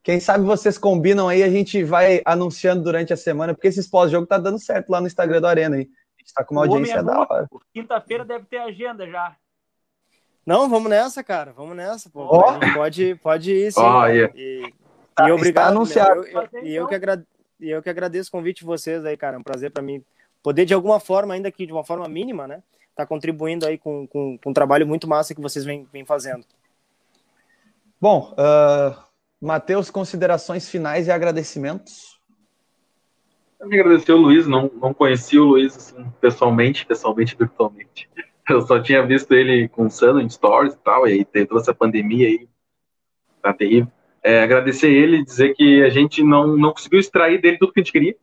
Quem sabe vocês combinam aí, a gente vai anunciando durante a semana, porque esses pós-jogo tá dando certo lá no Instagram do Arena aí. A gente tá com uma o audiência é da hora. Quinta-feira deve ter agenda já. Não, vamos nessa, cara. Vamos nessa. Pô. Oh. pode, pode ir sim. Oh, yeah. E, tá, e obrigado. Anunciado. Eu, eu, e eu que, agrade, eu que agradeço o convite de vocês aí, cara. É um prazer para mim poder, de alguma forma, ainda que de uma forma mínima, né? Tá contribuindo aí com, com, com um trabalho muito massa que vocês vêm, vêm fazendo. Bom, uh, Matheus, considerações finais e agradecimentos. Eu me agradecer o Luiz, não, não conheci o Luiz assim, pessoalmente, pessoalmente, virtualmente. Eu só tinha visto ele com o Sano em stories e tal, e aí teve toda essa pandemia aí, tá terrível. É, agradecer ele e dizer que a gente não, não conseguiu extrair dele tudo que a gente queria,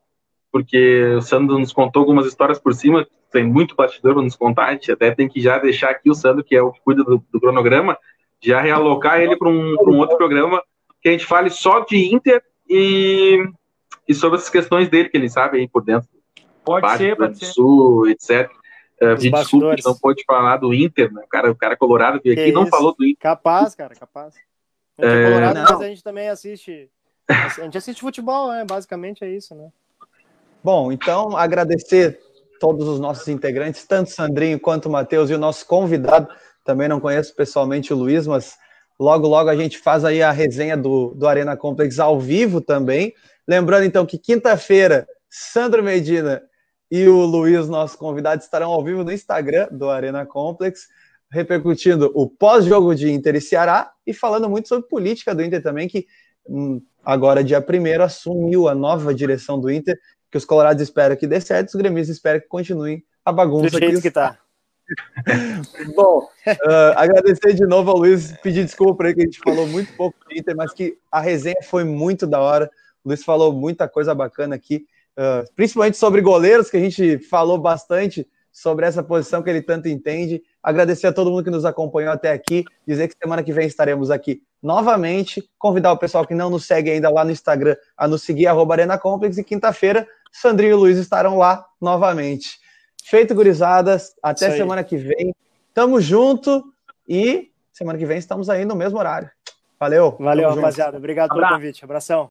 porque o Sandro nos contou algumas histórias por cima, tem muito bastidor para nos contar, a gente até tem que já deixar aqui o Sandro, que é o que cuida do, do cronograma, já realocar ele para um, um, outro programa que a gente fale só de Inter e, e sobre essas questões dele, que ele sabe aí por dentro. Pode ser, pode ser. Sul, etc. Uh, me desculpe, não pode falar do Inter, né? O cara, o cara colorado veio aqui e não falou do Inter. Capaz, cara, capaz. A gente é, é colorado, mas a gente também assiste. A gente assiste futebol, né? Basicamente é isso, né? Bom, então agradecer todos os nossos integrantes, tanto Sandrinho quanto o Matheus e o nosso convidado. Também não conheço pessoalmente o Luiz, mas logo, logo a gente faz aí a resenha do, do Arena Complex ao vivo também. Lembrando então que quinta-feira, Sandro Medina e o Luiz, nosso convidado, estarão ao vivo no Instagram do Arena Complex, repercutindo o pós-jogo de Inter e Ceará e falando muito sobre política do Inter também, que hum, agora, dia 1 assumiu a nova direção do Inter, que os colorados esperam que dê certo, os gremistas esperam que continuem a bagunça. Do jeito que, que tá. Bom, uh, agradecer de novo ao Luiz, pedir desculpa por aí que a gente falou muito pouco do Inter, mas que a resenha foi muito da hora. O Luiz falou muita coisa bacana aqui. Ah, principalmente sobre goleiros, que a gente falou bastante sobre essa posição que ele tanto entende. Agradecer a todo mundo que nos acompanhou até aqui, dizer que semana que vem estaremos aqui novamente. Convidar o pessoal que não nos segue ainda lá no Instagram a nos seguir, arroba Arena Complex, e quinta-feira, Sandrinho e Luiz estarão lá novamente. Feito, gurizadas. Até semana que vem. Tamo junto e semana que vem estamos aí no mesmo horário. Valeu. Valeu, rapaziada. Obrigado pelo convite. Abração.